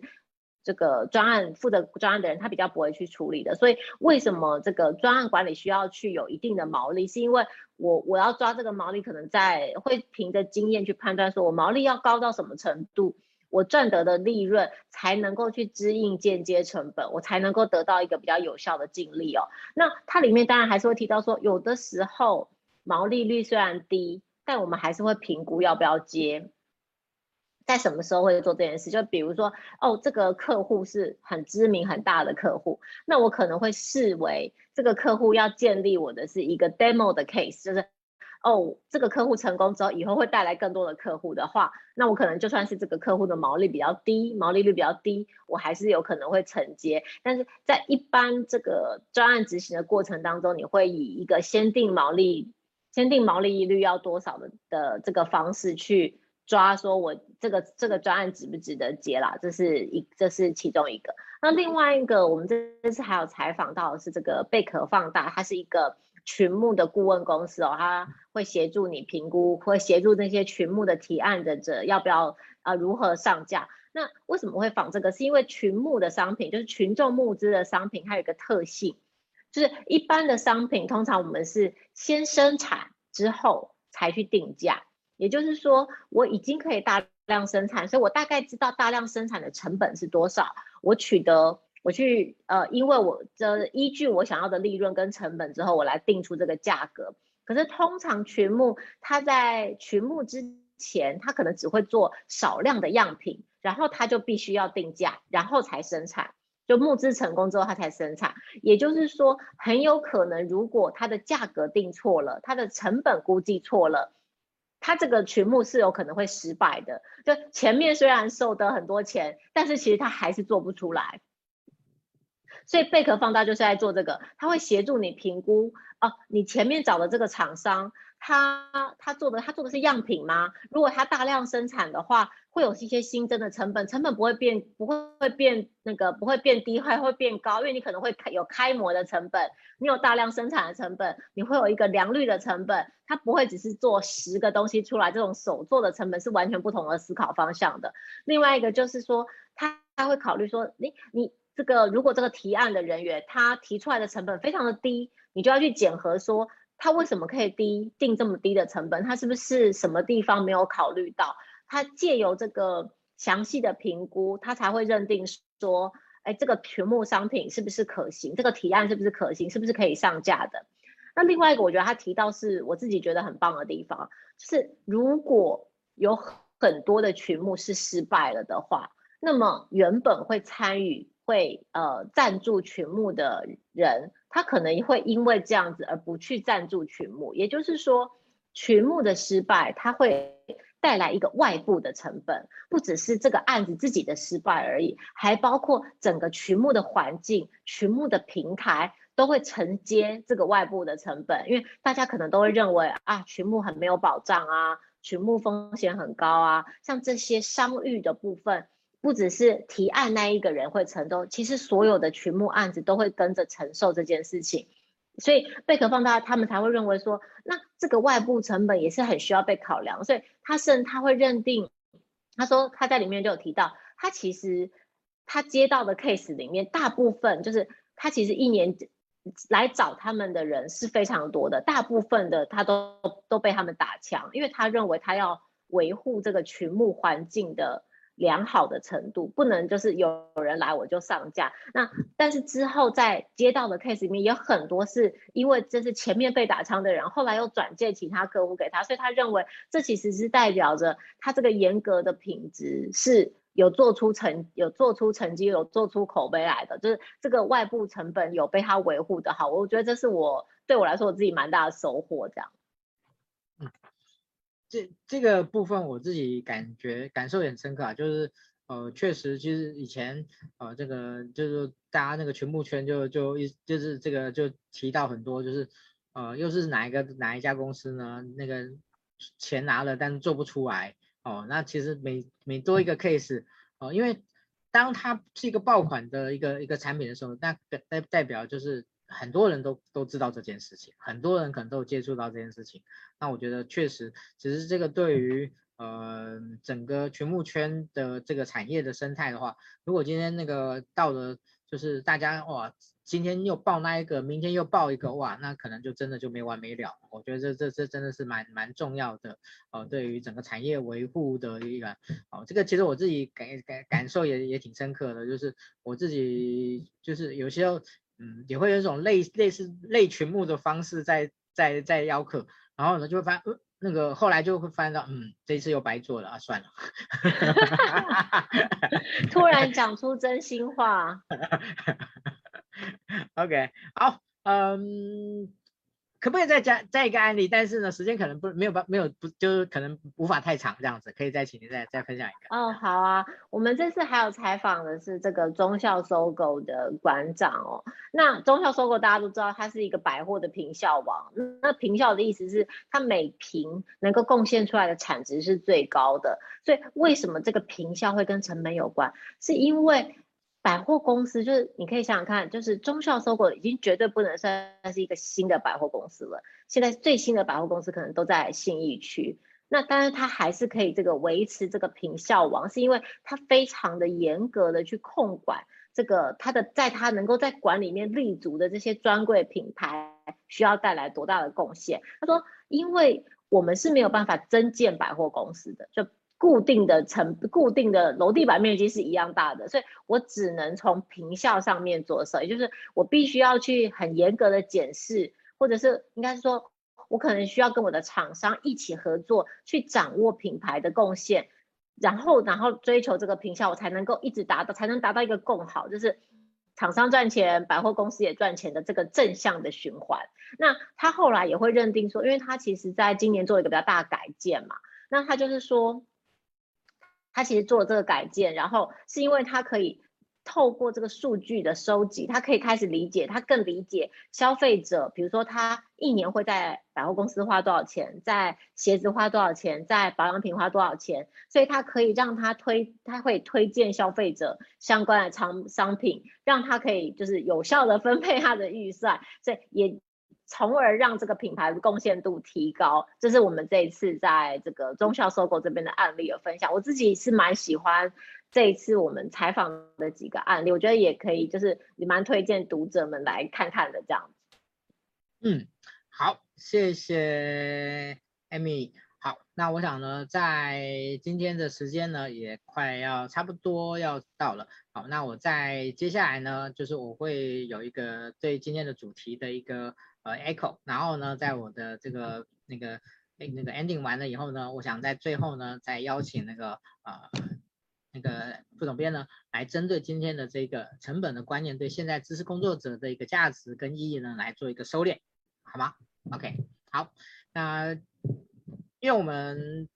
这个专案负责专案的人，他比较不会去处理的，所以为什么这个专案管理需要去有一定的毛利？是因为我我要抓这个毛利，可能在会凭着经验去判断，说我毛利要高到什么程度，我赚得的利润才能够去支应间接成本，我才能够得到一个比较有效的净利哦。那它里面当然还是会提到说，有的时候毛利率虽然低，但我们还是会评估要不要接。在什么时候会做这件事？就比如说，哦，这个客户是很知名很大的客户，那我可能会视为这个客户要建立我的是一个 demo 的 case，就是，哦，这个客户成功之后，以后会带来更多的客户的话，那我可能就算是这个客户的毛利比较低，毛利率比较低，我还是有可能会承接。但是在一般这个专案执行的过程当中，你会以一个先定毛利、先定毛利率要多少的的这个方式去。抓说，我这个这个专案值不值得接啦？这是一，这是其中一个。那另外一个，我们这次还有采访到的是这个贝壳放大，它是一个群募的顾问公司哦，它会协助你评估，会协助那些群募的提案的者要不要啊、如何上架。那为什么会仿这个？是因为群募的商品，就是群众募资的商品，它有一个特性，就是一般的商品通常我们是先生产之后才去定价。也就是说，我已经可以大量生产，所以我大概知道大量生产的成本是多少。我取得，我去，呃，因为我这依据我想要的利润跟成本之后，我来定出这个价格。可是通常群募，它在群募之前，它可能只会做少量的样品，然后它就必须要定价，然后才生产。就募资成功之后，它才生产。也就是说，很有可能，如果它的价格定错了，它的成本估计错了。他这个群目是有可能会失败的，就前面虽然收得很多钱，但是其实他还是做不出来。所以贝壳放大就是在做这个，他会协助你评估哦，你前面找的这个厂商。他他做的他做的是样品吗？如果他大量生产的话，会有一些新增的成本，成本不会变，不会会变那个不会变低，还会变高，因为你可能会开有开模的成本，你有大量生产的成本，你会有一个良率的成本，它不会只是做十个东西出来，这种手做的成本是完全不同的思考方向的。另外一个就是说，他他会考虑说，你你这个如果这个提案的人员他提出来的成本非常的低，你就要去检核说。他为什么可以低定这么低的成本？他是不是什么地方没有考虑到？他借由这个详细的评估，他才会认定说，哎，这个群募商品是不是可行？这个提案是不是可行？是不是可以上架的？那另外一个，我觉得他提到是我自己觉得很棒的地方，就是如果有很多的群目是失败了的话，那么原本会参与。会呃赞助群募的人，他可能会因为这样子而不去赞助群募，也就是说，群募的失败，它会带来一个外部的成本，不只是这个案子自己的失败而已，还包括整个群募的环境、群募的平台都会承接这个外部的成本，因为大家可能都会认为啊，群募很没有保障啊，群募风险很高啊，像这些商誉的部分。不只是提案那一个人会承受，其实所有的群募案子都会跟着承受这件事情，所以贝壳放大他们才会认为说，那这个外部成本也是很需要被考量，所以他甚他会认定，他说他在里面就有提到，他其实他接到的 case 里面大部分就是他其实一年来找他们的人是非常多的，大部分的他都都被他们打枪，因为他认为他要维护这个群募环境的。良好的程度，不能就是有人来我就上架。那但是之后在接到的 case 里面，有很多是因为这是前面被打枪的人，后来又转介其他客户给他，所以他认为这其实是代表着他这个严格的品质是有做出成有做出成绩有做出口碑来的，就是这个外部成本有被他维护的好。我觉得这是我对我来说我自己蛮大的收获，这样。嗯。这这个部分我自己感觉感受也很深刻啊，就是呃确实其实以前呃这个就是大家那个群募圈就就一就是这个就提到很多就是呃又是哪一个哪一家公司呢？那个钱拿了但是做不出来哦，那其实每每多一个 case 哦、呃，因为当它是一个爆款的一个一个产品的时候，那代代表就是。很多人都都知道这件事情，很多人可能都有接触到这件事情。那我觉得确实，只是这个对于呃整个群募圈的这个产业的生态的话，如果今天那个到了就是大家哇，今天又爆那一个，明天又爆一个哇，那可能就真的就没完没了。我觉得这这这真的是蛮蛮重要的呃，对于整个产业维护的一个哦，这个其实我自己感感感受也也挺深刻的，就是我自己就是有些。嗯，也会有一种类类似类群目的方式在在在邀客，然后呢就会发现，呃，那个后来就会发现到，嗯，这一次又白做了啊，算了。突然讲出真心话。OK，好，嗯。可不可以再加再一个案例？但是呢，时间可能不没有办没有不就是可能无法太长这样子，可以再请您再再分享一个。哦，好啊，我们这次还有采访的是这个忠孝收购的馆长哦。那忠孝收购大家都知道，它是一个百货的平效王。那平效的意思是它每平能够贡献出来的产值是最高的。所以为什么这个平效会跟成本有关？是因为。百货公司就是你可以想想看，就是忠孝 SOGO 已经绝对不能算是一个新的百货公司了。现在最新的百货公司可能都在信义区，那当然它还是可以这个维持这个平效王，是因为它非常的严格的去控管这个它的在它能够在馆里面立足的这些专柜品牌需要带来多大的贡献。他说，因为我们是没有办法增建百货公司的，就。固定的层固定的楼地板面积是一样大的，所以我只能从坪效上面着手，也就是我必须要去很严格的检视，或者是应该是说，我可能需要跟我的厂商一起合作，去掌握品牌的贡献，然后然后追求这个坪效，我才能够一直达到，才能达到一个共好，就是厂商赚钱，百货公司也赚钱的这个正向的循环。那他后来也会认定说，因为他其实在今年做了一个比较大的改建嘛，那他就是说。他其实做了这个改建，然后是因为他可以透过这个数据的收集，他可以开始理解，他更理解消费者，比如说他一年会在百货公司花多少钱，在鞋子花多少钱，在保养品花多少钱，所以他可以让他推，他会推荐消费者相关的商商品，让他可以就是有效的分配他的预算，所以也。从而让这个品牌的贡献度提高，这是我们这一次在这个忠孝 SOGO 这边的案例有分享。我自己是蛮喜欢这一次我们采访的几个案例，我觉得也可以，就是也蛮推荐读者们来看看的这样子。嗯，好，谢谢 Amy。好，那我想呢，在今天的时间呢，也快要差不多要到了。好，那我在接下来呢，就是我会有一个对今天的主题的一个。呃，echo，然后呢，在我的这个那个那个 ending 完了以后呢，我想在最后呢，再邀请那个呃那个副总编呢，来针对今天的这个成本的观念，对现在知识工作者的一个价值跟意义呢，来做一个收敛，好吗？OK，好，那因为我们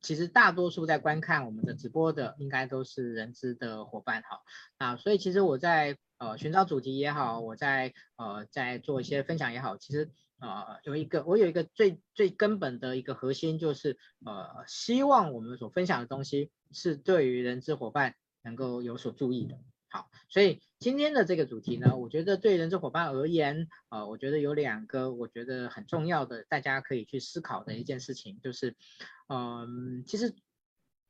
其实大多数在观看我们的直播的，应该都是人资的伙伴哈，啊，所以其实我在。呃，寻找主题也好，我在呃在做一些分享也好，其实呃有一个我有一个最最根本的一个核心，就是呃希望我们所分享的东西是对于人资伙伴能够有所注意的。好，所以今天的这个主题呢，我觉得对人资伙伴而言，呃，我觉得有两个我觉得很重要的，大家可以去思考的一件事情，就是嗯、其实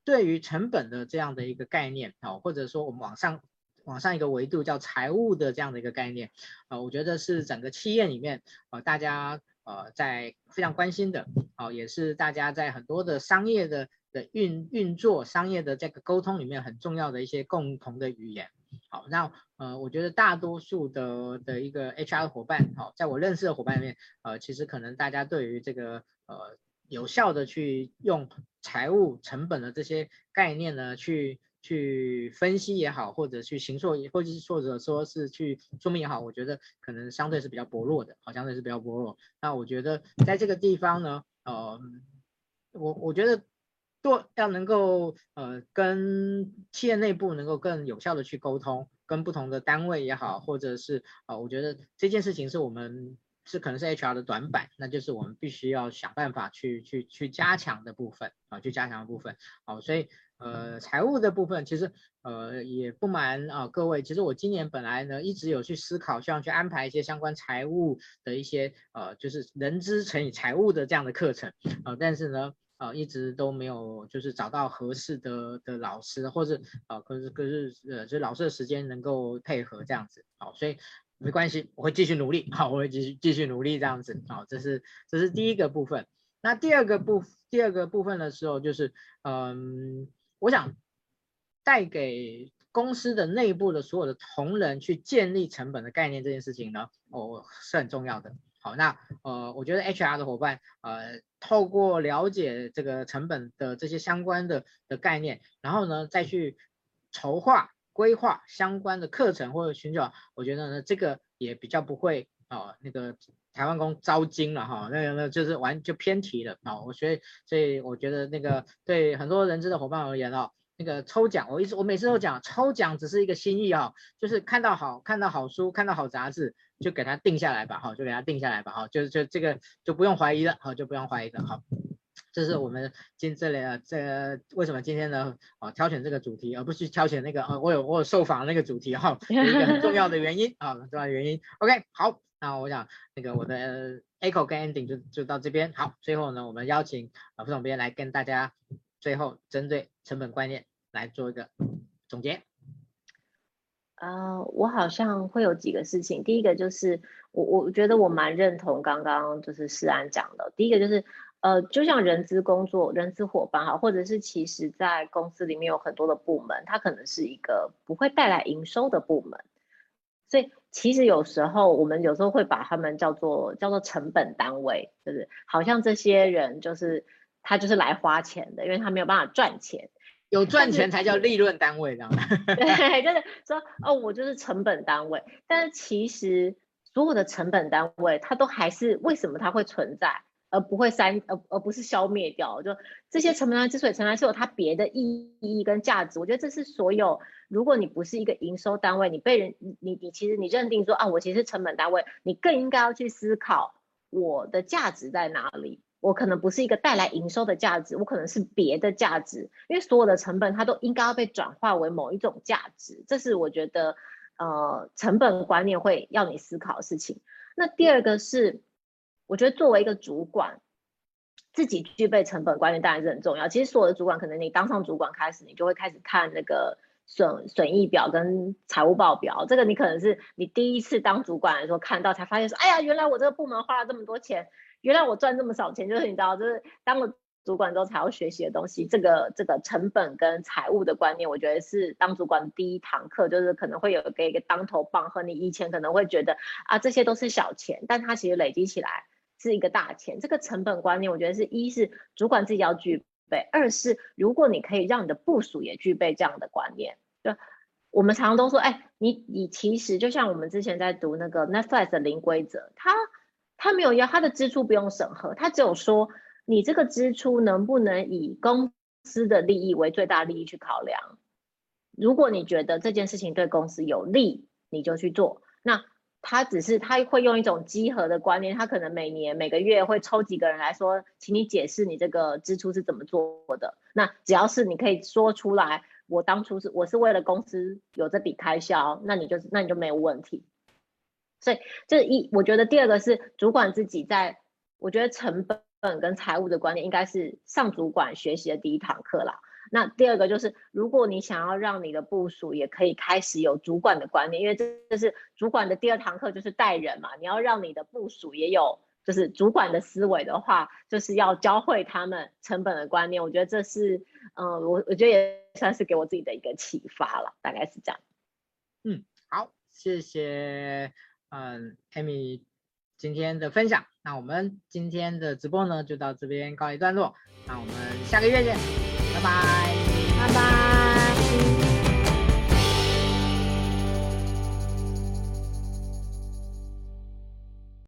对于成本的这样的一个概念啊、或者说我们往上。往上一个维度叫财务的这样的一个概念，呃，我觉得是整个企业里面，呃，大家呃在非常关心的，哦、呃，也是大家在很多的商业的的运运作、商业的这个沟通里面很重要的一些共同的语言。好，那呃，我觉得大多数的的一个 HR 伙伴，好，在我认识的伙伴里面，呃，其实可能大家对于这个呃有效的去用财务成本的这些概念呢，去去分析也好，或者去形塑，或者是或者说是去说明也好，我觉得可能相对是比较薄弱的，好，相对是比较薄弱。那我觉得在这个地方呢，呃，我我觉得。做要能够呃跟企业内部能够更有效的去沟通，跟不同的单位也好，或者是啊、呃，我觉得这件事情是我们是可能是 HR 的短板，那就是我们必须要想办法去去去加强的部分啊，去加强的部分。好、所以呃财务的部分其实呃也不瞒啊、各位，其实我今年本来呢一直有去思考，希望去安排一些相关财务的一些呃就是人资乘以财务的这样的课程啊、但是呢。啊、一直都没有就是找到合适的的老师，或者啊、可是可是呃，就老师的时间能够配合这样子，好，所以没关系，我会继续努力，好，我会继续继续努力这样子，好，这是这是第一个部分。那第二个部第二个部分的时候，就是嗯，我想带给公司的内部的所有的同仁去建立成本的概念这件事情呢，哦，是很重要的。好，那呃，我觉得 HR 的伙伴，呃，透过了解这个成本的这些相关的的概念，然后呢，再去筹划规划相关的课程或者寻找，我觉得呢，这个也比较不会啊、那个台湾工招金了哈，那个那就是完就偏题了啊，我所以所以我觉得那个对很多人资的伙伴而言哦。那个抽奖，我一直我每次都讲，抽奖只是一个心意啊，就是看到好看到好书，看到好杂志，就给它定下来吧，好，就给它定下来吧，好，就就这个就不用怀疑了，好，就不用怀疑了，好，这是我们今这里啊，这为什么今天呢，啊，挑选这个主题，而不是挑选那个，啊，我有我有受访那个主题哈，有一个很重要的原因啊，重要的原因，OK，好，那我想那个我的 Echo 跟 Ending 就就到这边，好，最后呢，我们邀请啊副总编来跟大家。最后，针对成本观念来做一个总结。呃，我好像会有几个事情。第一个就是，我我觉得我蛮认同刚刚就是诗安讲的。第一个就是，呃，就像人资工作、人资伙伴哈，或者是其实在公司里面有很多的部门，它可能是一个不会带来营收的部门。所以其实有时候我们有时候会把他们叫做叫做成本单位，就是好像这些人就是。他就是来花钱的，因为他没有办法赚钱，有赚钱才叫利润单位，这样。对，就是说，哦，我就是成本单位。但是其实所有的成本单位，它都还是为什么它会存在，而不会删，而而不是消灭掉？就这些成本单位之所以存在，是有它别的意义跟价值。我觉得这是所有，如果你不是一个营收单位，你被人，你你其实你认定说啊，我其实是成本单位，你更应该要去思考我的价值在哪里。我可能不是一个带来营收的价值，我可能是别的价值，因为所有的成本它都应该要被转化为某一种价值，这是我觉得呃成本观念会要你思考的事情。那第二个是，我觉得作为一个主管，自己具备成本观念当然是很重要。其实所有的主管，可能你当上主管开始，你就会开始看那个损损益表跟财务报表，这个你可能是你第一次当主管的时候看到，才发现说，哎呀，原来我这个部门花了这么多钱。原来我赚这么少钱，就是你知道，就是当了主管之后才要学习的东西。这个这个成本跟财务的观念，我觉得是当主管第一堂课，就是可能会有给一个当头棒喝。你以前可能会觉得啊，这些都是小钱，但它其实累积起来是一个大钱。这个成本观念，我觉得是一是主管自己要具备，二是如果你可以让你的部署也具备这样的观念，就我们常常都说，哎，你你其实就像我们之前在读那个 Netflix 的零规则，它。他没有要他的支出不用审核，他只有说你这个支出能不能以公司的利益为最大利益去考量。如果你觉得这件事情对公司有利，你就去做。那他只是他会用一种集合的观念，他可能每年每个月会抽几个人来说，请你解释你这个支出是怎么做的。那只要是你可以说出来，我当初是我是为了公司有这笔开销，那你就那你就没有问题。所以这一，我觉得第二个是主管自己在，我觉得成本跟财务的观念应该是上主管学习的第一堂课啦。那第二个就是，如果你想要让你的部属也可以开始有主管的观念，因为这这是主管的第二堂课，就是带人嘛，你要让你的部属也有就是主管的思维的话，就是要教会他们成本的观念。我觉得这是，嗯、我我觉得也算是给我自己的一个启发了，大概是这样。嗯，好，谢谢，嗯，Amy 今天的分享。那我们今天的直播呢，就到这边告一段落。那我们下个月见，拜拜，拜拜。